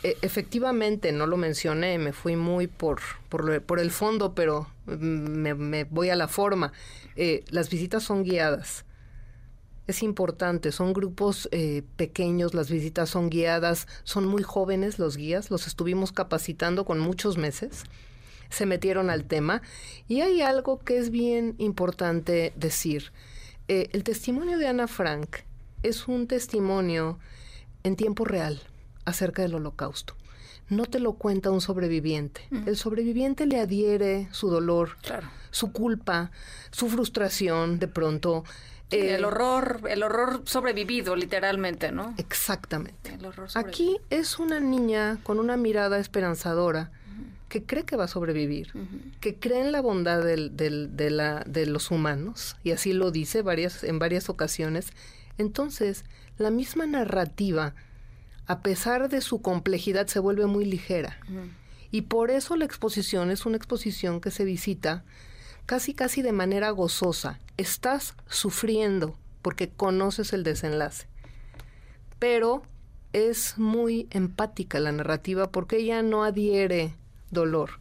eh, efectivamente, no lo mencioné, me fui muy por, por, por el fondo, pero mm, me, me, voy a la forma. Eh, las visitas son guiadas es importante. Son grupos eh, pequeños, las visitas son guiadas, son muy jóvenes los guías, los estuvimos capacitando con muchos meses, se metieron al tema y hay algo que es bien importante decir. Eh, el testimonio de Ana Frank es un testimonio en tiempo real acerca del holocausto. No te lo cuenta un sobreviviente. El sobreviviente le adhiere su dolor, su culpa, su frustración de pronto el horror, el horror sobrevivido, literalmente, ¿no? Exactamente. Aquí es una niña con una mirada esperanzadora que cree que va a sobrevivir, que cree en la bondad del, de, la, de los humanos, y así lo dice varias, en varias ocasiones. Entonces, la misma narrativa, a pesar de su complejidad, se vuelve muy ligera. Y por eso la exposición es una exposición que se visita casi casi de manera gozosa. Estás sufriendo porque conoces el desenlace. Pero es muy empática la narrativa porque ella no adhiere dolor.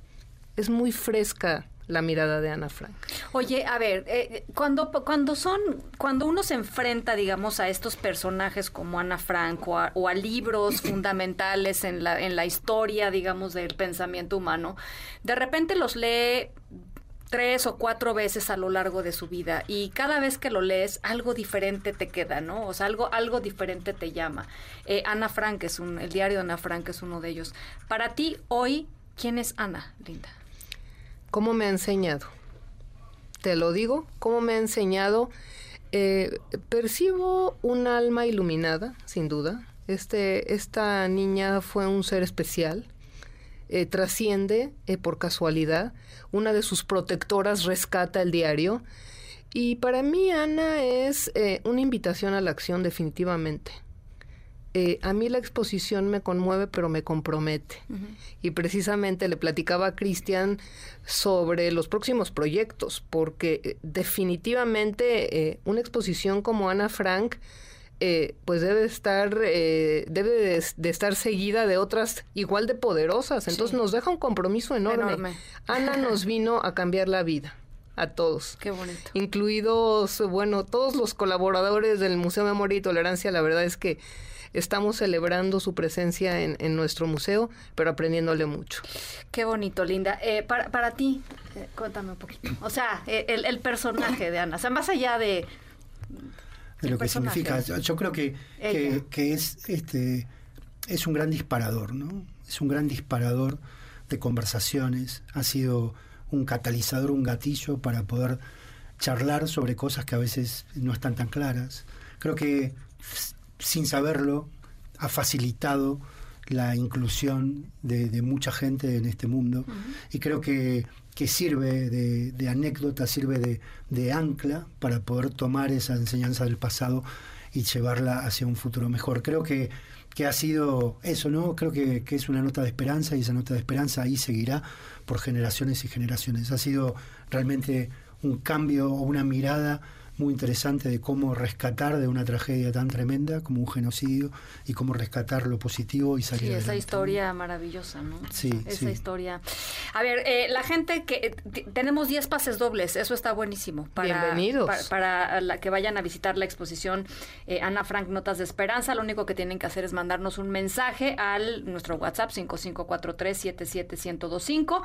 Es muy fresca la mirada de Ana Frank. Oye, a ver, eh, cuando, cuando son, cuando uno se enfrenta, digamos, a estos personajes como Ana Frank o a, o a libros fundamentales en la, en la historia, digamos, del pensamiento humano, de repente los lee tres o cuatro veces a lo largo de su vida y cada vez que lo lees algo diferente te queda, ¿no? O sea, algo, algo diferente te llama. Eh, Ana Frank es un, el diario de Ana Frank es uno de ellos. Para ti hoy, ¿quién es Ana, Linda? ¿Cómo me ha enseñado? Te lo digo, ¿cómo me ha enseñado? Eh, percibo un alma iluminada, sin duda. Este, esta niña fue un ser especial eh, trasciende por casualidad. Una de sus protectoras rescata el diario. Y para mí Ana es eh, una invitación a la acción definitivamente. a mí la exposición me conmueve, pero me compromete. Y precisamente le platicaba a Cristian sobre los próximos proyectos, porque definitivamente una exposición como Ana Frank eh, pues debe estar eh, debe de, estar seguida de otras igual de poderosas entonces nos deja un compromiso enorme. Ana nos vino a cambiar la vida a todos qué bonito incluidos bueno todos los colaboradores del Museo de Memoria y Tolerancia la verdad es que estamos celebrando su presencia en, nuestro museo, pero aprendiéndole mucho. Qué bonito, Linda. Eh, para, para ti, eh, cuéntame un poquito. O sea, el, personaje de Ana, o sea, más allá de... De lo que significa. Yo creo que, que, es, este, es un gran disparador, ¿no? Es un gran disparador de conversaciones, ha sido un catalizador, un gatillo para poder charlar sobre cosas que a veces no están tan claras. Creo que sin saberlo ha facilitado la inclusión de, mucha gente en este mundo y creo que, que sirve de, anécdota, sirve de, ancla para poder tomar esa enseñanza del pasado y llevarla hacia un futuro mejor. Creo que, que ha sido eso, ¿no? Creo que, que es una nota de esperanza y esa nota de esperanza ahí seguirá por generaciones y generaciones. Ha sido realmente un cambio o una mirada muy interesante de cómo rescatar de una tragedia tan tremenda como un genocidio y cómo rescatar lo positivo y salir Sí, esa historia maravillosa, ¿no? Sí, esa historia. A ver, eh, la gente que eh, tenemos 10 pases dobles, eso está buenísimo. Para, Bienvenidos. Para, la, que vayan a visitar la exposición eh, Ana Frank Notas de Esperanza, lo único que tienen que hacer es mandarnos un mensaje al nuestro WhatsApp 5543-77125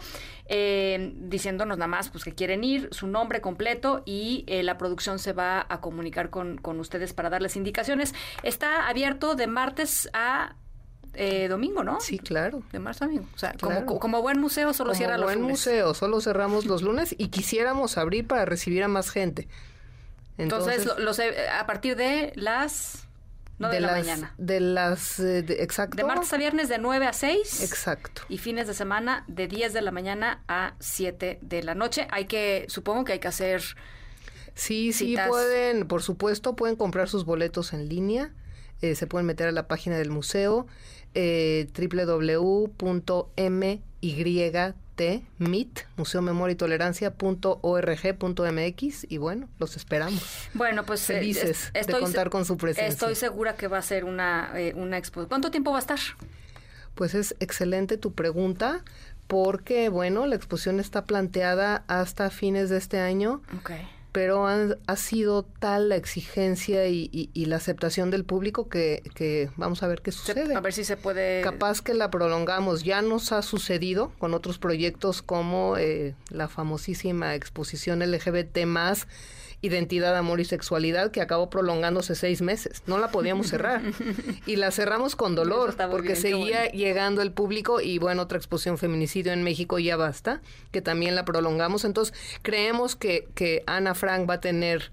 eh, diciéndonos nada más pues que quieren ir, su nombre completo y la producción se va a comunicar con, con ustedes para darles indicaciones. Está abierto de martes a eh, domingo, ¿no? Sí, claro. De marzo a domingo. O sea, como, como, buen museo solo cierra los lunes. Como buen museo, solo cerramos los lunes y quisiéramos abrir para recibir a más gente. Entonces, los, a partir de las... No de, la mañana. De las... Eh, exacto. De martes a viernes de 9 a 6. Exacto. Y fines de semana de 10 de la mañana a 7 de la noche. Hay que, supongo que hay que hacer Sí, sí, pueden, por supuesto, pueden comprar sus boletos en línea. Eh, se pueden meter a la página del museo eh, www.myt Museo Memoria y Tolerancia.org.mx y bueno, los esperamos. Bueno, pues eh, felices de contar con su presencia. Estoy segura que va a ser una, eh, una expo. ¿Cuánto tiempo va a estar? Pues es excelente tu pregunta porque bueno, la exposición está planteada hasta fines de este año. Okay pero ha sido tal la exigencia y, la aceptación del público que, vamos a ver qué sucede. A ver si se puede... Capaz que la prolongamos. Ya nos ha sucedido con otros proyectos como eh, la famosísima exposición LGBT más Identidad, Amor y Sexualidad, que acabó prolongándose seis meses. No la podíamos cerrar. y la cerramos con dolor, porque seguía llegando el público y bueno, otra exposición feminicidio en México ya basta, que también la prolongamos. Entonces, creemos que, que Ana Frank va a tener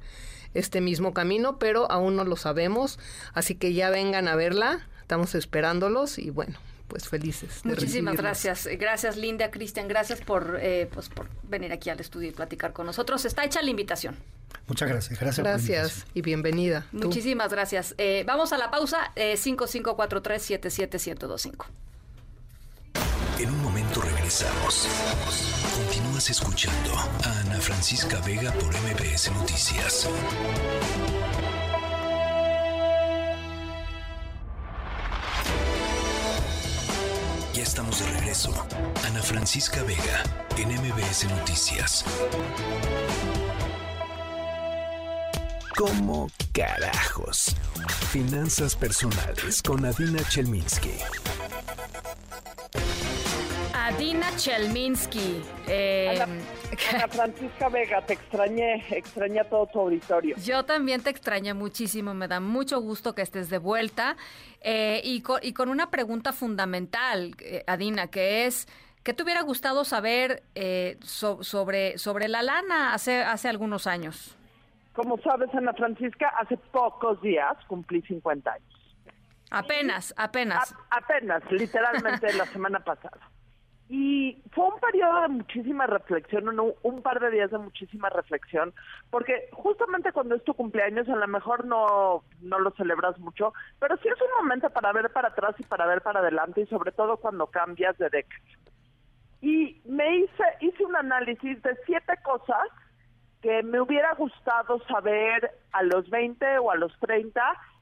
este mismo camino, pero aún no lo sabemos. Así que ya vengan a verla, estamos esperándolos y bueno, pues felices. Muchísimas gracias. Gracias Linda, Cristian, gracias por, eh, pues, por venir aquí al estudio y platicar con nosotros. Está hecha la invitación. Muchas gracias. Gracias, gracias y bienvenida. Muchísimas gracias. Eh, vamos a la pausa. Eh, 5543-77125. En un momento regresamos. Continúas escuchando a Ana Francisca Vega por MBS Noticias. Ya estamos de regreso. Ana Francisca Vega, en MBS Noticias. ¿Cómo carajos? Finanzas personales con Adina Chelminsky. Adina Chelminsky. Eh, Ana, Francisca Vega, te extrañé, extrañé a todo tu auditorio. Yo también te extrañé muchísimo, me da mucho gusto que estés de vuelta. Eh, y, con, una pregunta fundamental, eh, Adina, que es, ¿qué te hubiera gustado saber eh, sobre, sobre la lana hace, hace algunos años? Como sabes, Ana Francisca, hace pocos días cumplí 50 años. Apenas, apenas. apenas, literalmente la semana pasada. Y fue un periodo de muchísima reflexión, un, un par de días de muchísima reflexión, porque justamente cuando es tu cumpleaños a lo mejor no, no lo celebras mucho, pero sí es un momento para ver para atrás y para ver para adelante y sobre todo cuando cambias de década. Y me hice, hice un análisis de siete cosas que me hubiera gustado saber a los 20 o a los 30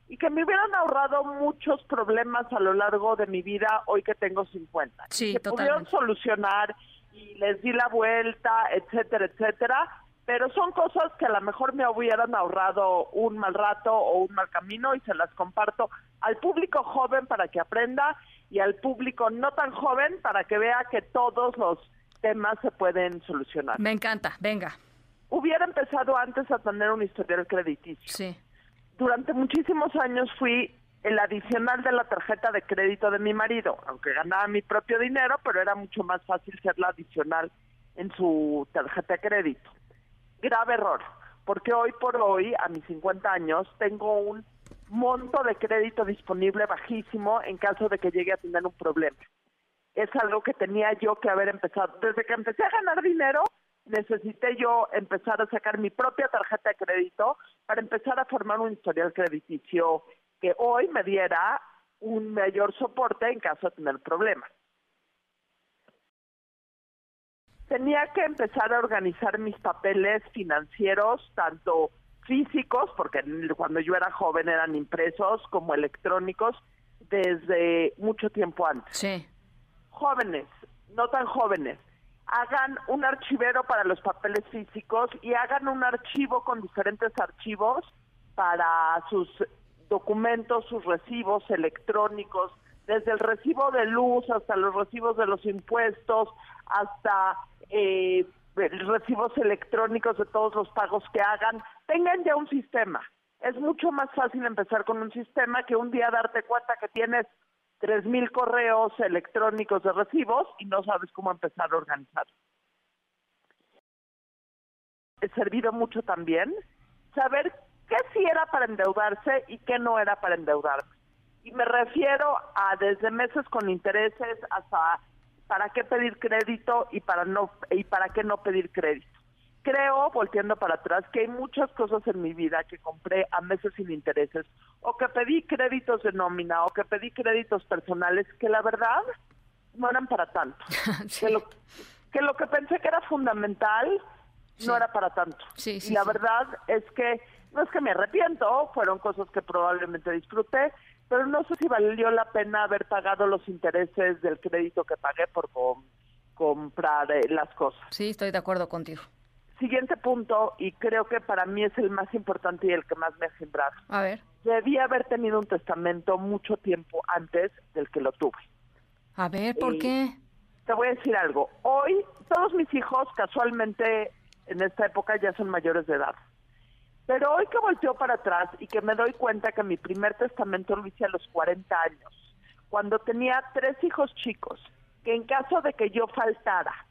y que me hubieran ahorrado muchos problemas a lo largo de mi vida hoy que tengo 50. Sí, que pudieron solucionar y les di la vuelta, etcétera, etcétera. pero son cosas que a lo mejor me hubieran ahorrado un mal rato o un mal camino y se las comparto al público joven para que aprenda y al público no tan joven para que vea que todos los temas se pueden solucionar. Me encanta, venga. Hubiera empezado antes a tener un historial crediticio. Sí. Durante muchísimos años fui el adicional de la tarjeta de crédito de mi marido, aunque ganaba mi propio dinero, pero era mucho más fácil ser la adicional en su tarjeta de crédito grave error, porque hoy por hoy, a mis 50 años, tengo un monto de crédito disponible bajísimo en caso de que llegue a tener un problema. Es algo que tenía yo que haber empezado. Desde que empecé a ganar dinero, necesité yo empezar a sacar mi propia tarjeta de crédito para empezar a formar un historial crediticio que hoy me diera un mayor soporte en caso de tener problemas. tenía que empezar a organizar mis papeles financieros, tanto físicos, porque cuando yo era joven eran impresos, como electrónicos, desde mucho tiempo antes. Sí. Jóvenes, no tan jóvenes, hagan un archivero para los papeles físicos y hagan un archivo con diferentes archivos para sus documentos, sus recibos electrónicos, desde el recibo de luz hasta los recibos de los impuestos, hasta eh, recibos electrónicos de todos los pagos que hagan, tengan ya un sistema. Es mucho más fácil empezar con un sistema que un día darte cuenta que tienes tres mil correos electrónicos de recibos y no sabes cómo empezar a organizar. He servido mucho también saber qué sí era para endeudarse y qué no era para endeudarse. Y me refiero a desde meses con intereses hasta para qué pedir crédito y para no y para qué no pedir crédito. Creo, volteando para atrás, que hay muchas cosas en mi vida que compré a meses sin intereses o que pedí créditos de nómina o que pedí créditos personales que la verdad no eran para tanto. que, lo, que lo que pensé que era fundamental no era para tanto. y la verdad es que no es que me arrepiento, fueron cosas que probablemente disfruté, pero no sé si valió la pena haber pagado los intereses del crédito que pagué por comprar eh, las cosas. Sí, estoy de acuerdo contigo. Siguiente punto, y creo que para mí es el más importante y el que más me ha sembrado. A ver. Debí haber tenido un testamento mucho tiempo antes del que lo tuve. A ver, ¿por qué? Te voy a decir algo. Hoy todos mis hijos casualmente en esta época ya son mayores de edad. Pero hoy que volteo para atrás y que me doy cuenta que mi primer testamento lo hice a los 40 años, cuando tenía tres hijos chicos, que en caso de que yo faltara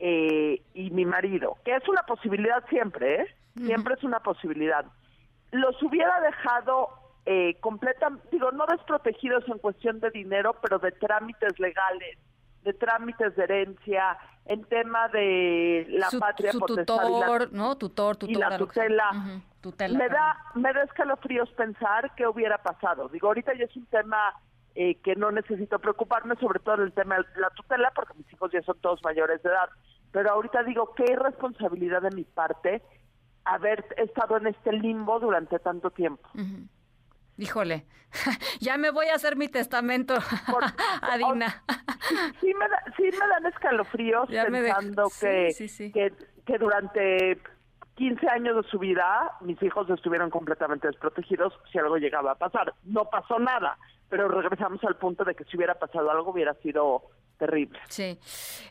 eh, y mi marido, que es una posibilidad siempre, ¿eh? siempre es una posibilidad, los hubiera dejado eh, digo, no desprotegidos en cuestión de dinero, pero de trámites legales, de trámites de herencia, en tema de la patria su tutor, y la, tutela. me da me da escalofríos pensar qué hubiera pasado. Digo, ahorita ya es un tema eh, que no necesito preocuparme, sobre todo en el tema de la tutela, porque mis hijos ya son todos mayores de edad. Pero ahorita digo, qué irresponsabilidad de mi parte haber estado en este limbo durante tanto tiempo. Híjole, ya me voy a hacer mi testamento, Adina. sí, me sí me dan escalofríos pensando que, que, que durante 15 años de su vida mis hijos estuvieron completamente desprotegidos si algo llegaba a pasar. No pasó nada, pero regresamos al punto de que si hubiera pasado algo hubiera sido terrible. Sí.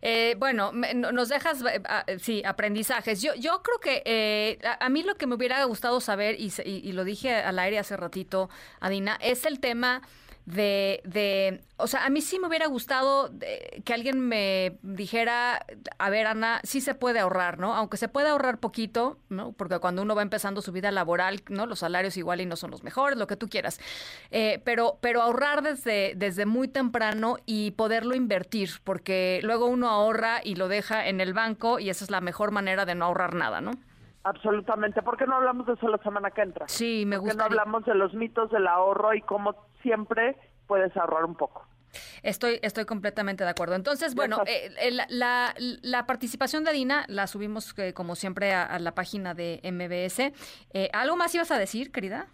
Eh, bueno, nos dejas, eh, sí, aprendizajes. Yo, yo creo que eh, a, mí lo que me hubiera gustado saber, y, y, lo dije al aire hace ratito, Adina, es el tema de, de, o sea, a mí sí me hubiera gustado eh, que alguien me dijera, a ver, Ana, sí se puede ahorrar, ¿no? Aunque se puede ahorrar poquito, ¿no? Porque cuando uno va empezando su vida laboral, ¿no? Los salarios igual y no son los mejores, lo que tú quieras. Eh, pero, pero ahorrar desde, desde muy temprano y poderlo invertir, porque luego uno ahorra y lo deja en el banco y esa es la mejor manera de no ahorrar nada, ¿no? Absolutamente. ¿Por qué no hablamos de eso la semana que entra? Sí, me gusta. ¿Por qué no hablamos de los mitos del ahorro y cómo siempre puedes ahorrar un poco? Estoy, estoy completamente de acuerdo. Entonces, bueno, eh, la, la, participación de Dina la subimos eh, como siempre a, la página de MBS. Eh, ¿Algo más ibas a decir, querida?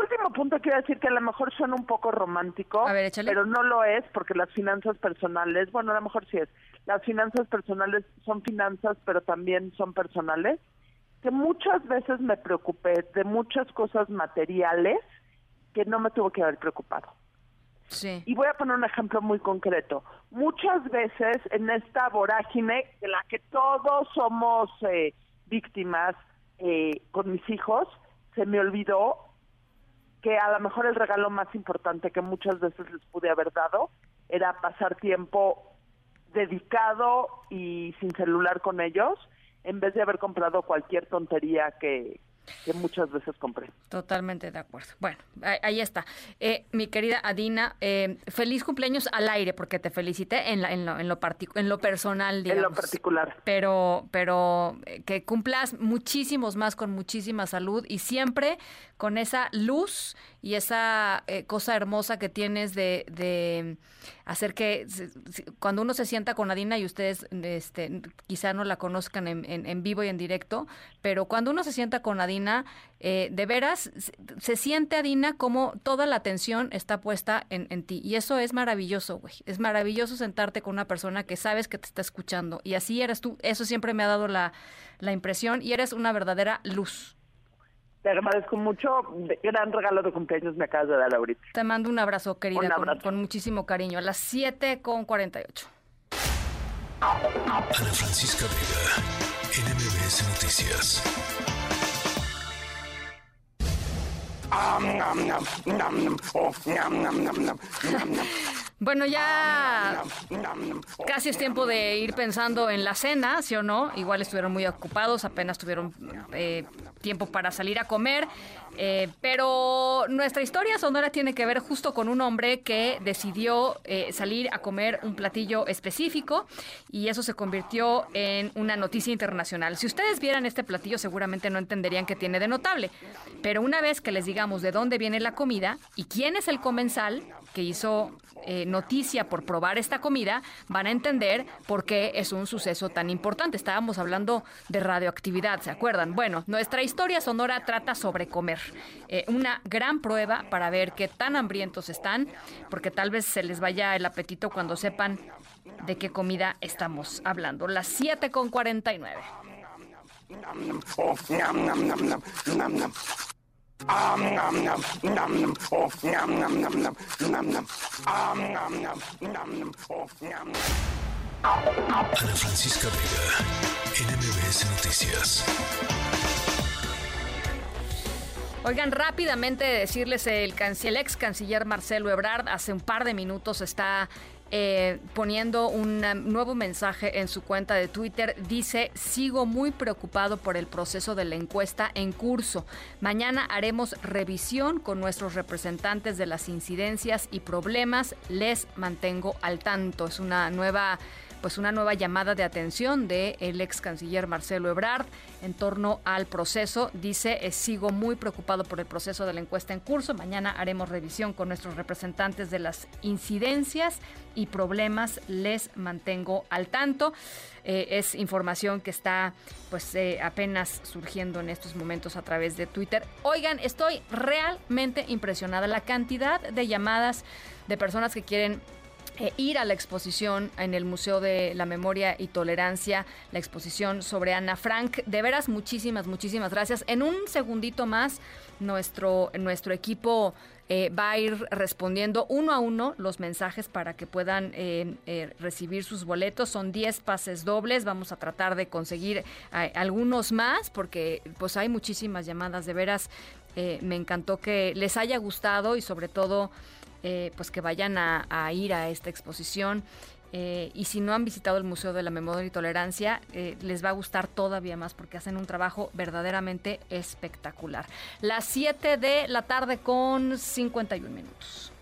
Último punto quiero decir que a lo mejor suena un poco romántico, pero no lo es porque las finanzas personales, bueno, a lo mejor sí es, las finanzas personales son finanzas, pero también son personales, que muchas veces me preocupé de muchas cosas materiales que no me tuvo que haber preocupado. Sí. Y voy a poner un ejemplo muy concreto. Muchas veces en esta vorágine de la que todos somos eh, víctimas eh, con mis hijos, se me olvidó que a lo mejor el regalo más importante que muchas veces les pude haber dado era pasar tiempo dedicado y sin celular con ellos, en vez de haber comprado cualquier tontería que, que muchas veces compré. Totalmente de acuerdo. Bueno, ahí, está. Eh, mi querida Adina, eh, feliz cumpleaños al aire, porque te felicité en, en, lo, en, lo, en lo personal, digamos. En lo particular. Pero, pero eh, que cumplas muchísimos más con muchísima salud y siempre con esa luz y esa cosa hermosa que tienes de, de hacer que cuando uno se sienta con Adina y ustedes este, quizá no la conozcan en, en vivo y en directo, pero cuando uno se sienta con Adina, eh, de veras se, siente, Adina, como toda la atención está puesta en, ti. Y eso es maravilloso, güey. Es maravilloso sentarte con una persona que sabes que te está escuchando. Y así eres tú. Eso siempre me ha dado la, impresión y eres una verdadera luz. Te agradezco mucho. Gran regalo de cumpleaños me acabas de dar ahorita. Te mando un abrazo, querida, Con, muchísimo cariño. A las 7 con 48. Ana Francisca Vega, NMBS Noticias. Bueno, ya casi es tiempo de ir pensando en la cena, ¿sí o no? Igual estuvieron muy ocupados, apenas tuvieron eh, tiempo para salir a comer. Eh, pero nuestra historia sonora tiene que ver justo con un hombre que decidió eh, salir a comer un platillo específico y eso se convirtió en una noticia internacional. Si ustedes vieran este platillo seguramente no entenderían qué tiene de notable, pero una vez que les digamos de dónde viene la comida y quién es el comensal que hizo eh, noticia por probar esta comida, van a entender por qué es un suceso tan importante. Estábamos hablando de radioactividad, ¿se acuerdan? Bueno, nuestra historia sonora trata sobre comer. Eh, una gran prueba para ver qué tan hambrientos están, porque tal vez se les vaya el apetito cuando sepan de qué comida estamos hablando. Las 7 con 49. Ana Francisca Vega, NMBS Noticias. Oigan, rápidamente decirles, el, el ex canciller Marcelo Ebrard hace un par de minutos está eh, poniendo un nuevo mensaje en su cuenta de Twitter. Dice, sigo muy preocupado por el proceso de la encuesta en curso. Mañana haremos revisión con nuestros representantes de las incidencias y problemas. Les mantengo al tanto. Es una nueva pues una nueva llamada de atención del el ex canciller Marcelo Ebrard en torno al proceso. Dice, eh, sigo muy preocupado por el proceso de la encuesta en curso. Mañana haremos revisión con nuestros representantes de las incidencias y problemas. Les mantengo al tanto. Eh, es información que está pues eh, apenas surgiendo en estos momentos a través de Twitter. Oigan, estoy realmente impresionada. La cantidad de llamadas de personas que quieren eh, ir a la exposición en el Museo de la Memoria y Tolerancia, la exposición sobre Ana Frank. De veras, muchísimas, muchísimas gracias. En un segundito más, nuestro, nuestro equipo eh, va a ir respondiendo uno a uno los mensajes para que puedan eh, recibir sus boletos. Son 10 pases dobles. Vamos a tratar de conseguir algunos más porque pues hay muchísimas llamadas. De veras, me encantó que les haya gustado y sobre todo... Eh, pues que vayan a, ir a esta exposición. Eh, y si no han visitado el Museo de la Memoria y Tolerancia, eh, les va a gustar todavía más porque hacen un trabajo verdaderamente espectacular. Las 7 de la tarde con 51 minutos.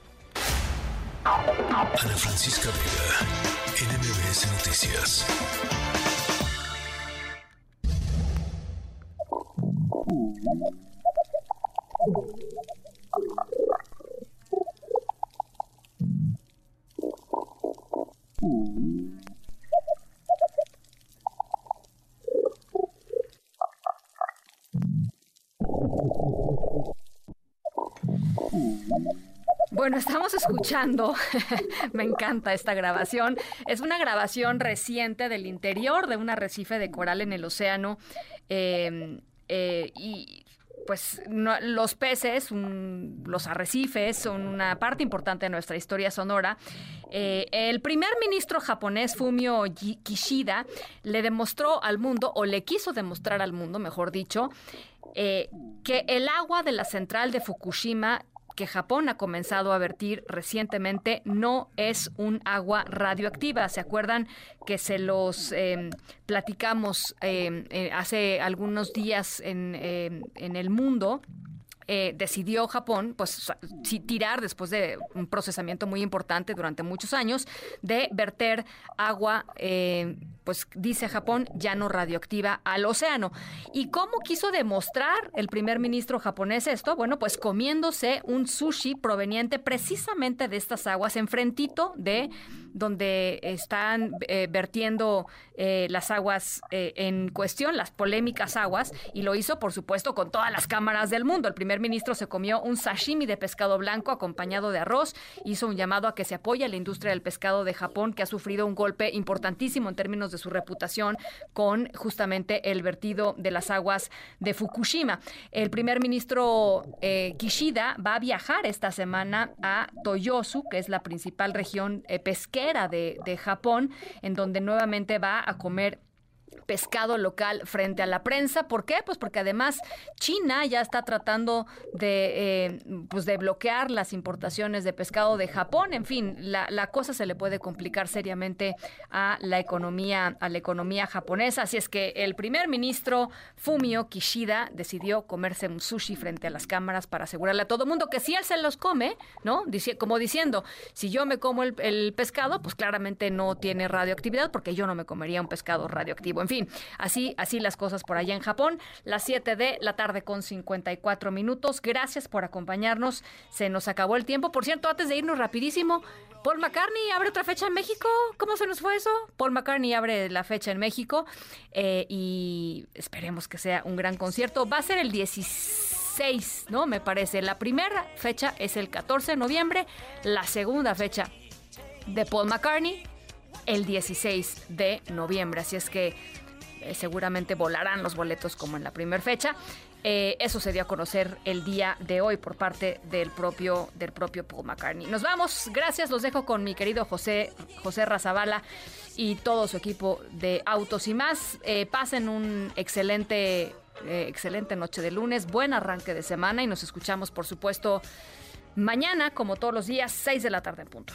Ana Francisca Vega, NMBS Noticias. Bueno, estamos escuchando, me encanta esta grabación, es una grabación reciente del interior de un arrecife de coral en el océano em, eh, y pues los peces, los arrecifes son una parte importante de nuestra historia sonora. Eh, el primer ministro japonés Fumio Kishida le demostró al mundo, o le quiso demostrar al mundo, mejor dicho, que el agua de la central de Fukushima que Japón ha comenzado a vertir recientemente no es un agua radioactiva. ¿Se acuerdan que se los em, platicamos em, eh, hace algunos días en, em, en el mundo? Eh, decidió Japón pues tirar después de un procesamiento muy importante durante muchos años de verter agua eh, pues dice Japón ya no radioactiva al océano y cómo quiso demostrar el primer ministro japonés esto bueno pues comiéndose un sushi proveniente precisamente de estas aguas enfrentito de donde están eh, vertiendo eh, las aguas en cuestión, las polémicas aguas, y lo hizo, por supuesto, con todas las cámaras del mundo. El primer ministro se comió un sashimi de pescado blanco acompañado de arroz, hizo un llamado a que se apoye a la industria del pescado de Japón, que ha sufrido un golpe importantísimo en términos de su reputación con justamente el vertido de las aguas de Fukushima. El primer ministro Kishida va a viajar esta semana a Toyosu, que es la principal región pesquera de, de Japón, en donde nuevamente va a comer pescado local frente a la prensa. ¿Por qué? Pues porque además China ya está tratando de, eh, pues de bloquear las importaciones de pescado de Japón. En fin, la, cosa se le puede complicar seriamente a la economía, a la economía japonesa. Así es que el primer ministro Fumio Kishida decidió comerse un sushi frente a las cámaras para asegurarle a todo el mundo que si él se los come, ¿no? Dice, como diciendo, si yo me como el, el pescado, pues claramente no tiene radioactividad porque yo no me comería un pescado radioactivo. En fin, así, así las cosas por allá en Japón. Las 7 de la tarde con 54 minutos. Gracias por acompañarnos. Se nos acabó el tiempo. Por cierto, antes de irnos rapidísimo, Paul McCartney abre otra fecha en México. ¿Cómo se nos fue eso? Paul McCartney abre la fecha en México eh, y esperemos que sea un gran concierto. Va a ser el 16, ¿no? Me parece. La primera fecha es el 14 de noviembre. La segunda fecha de Paul McCartney el 16 de noviembre. Así es que eh, seguramente volarán los boletos como en la primera fecha. Eh, eso se dio a conocer el día de hoy por parte del propio, del propio Paul McCartney. Nos vamos, gracias, los dejo con mi querido José, José Razabala y todo su equipo de Autos y más. Eh, pasen un excelente, excelente noche de lunes, buen arranque de semana y nos escuchamos, por supuesto, mañana, como todos los días, 6 de la tarde en punto.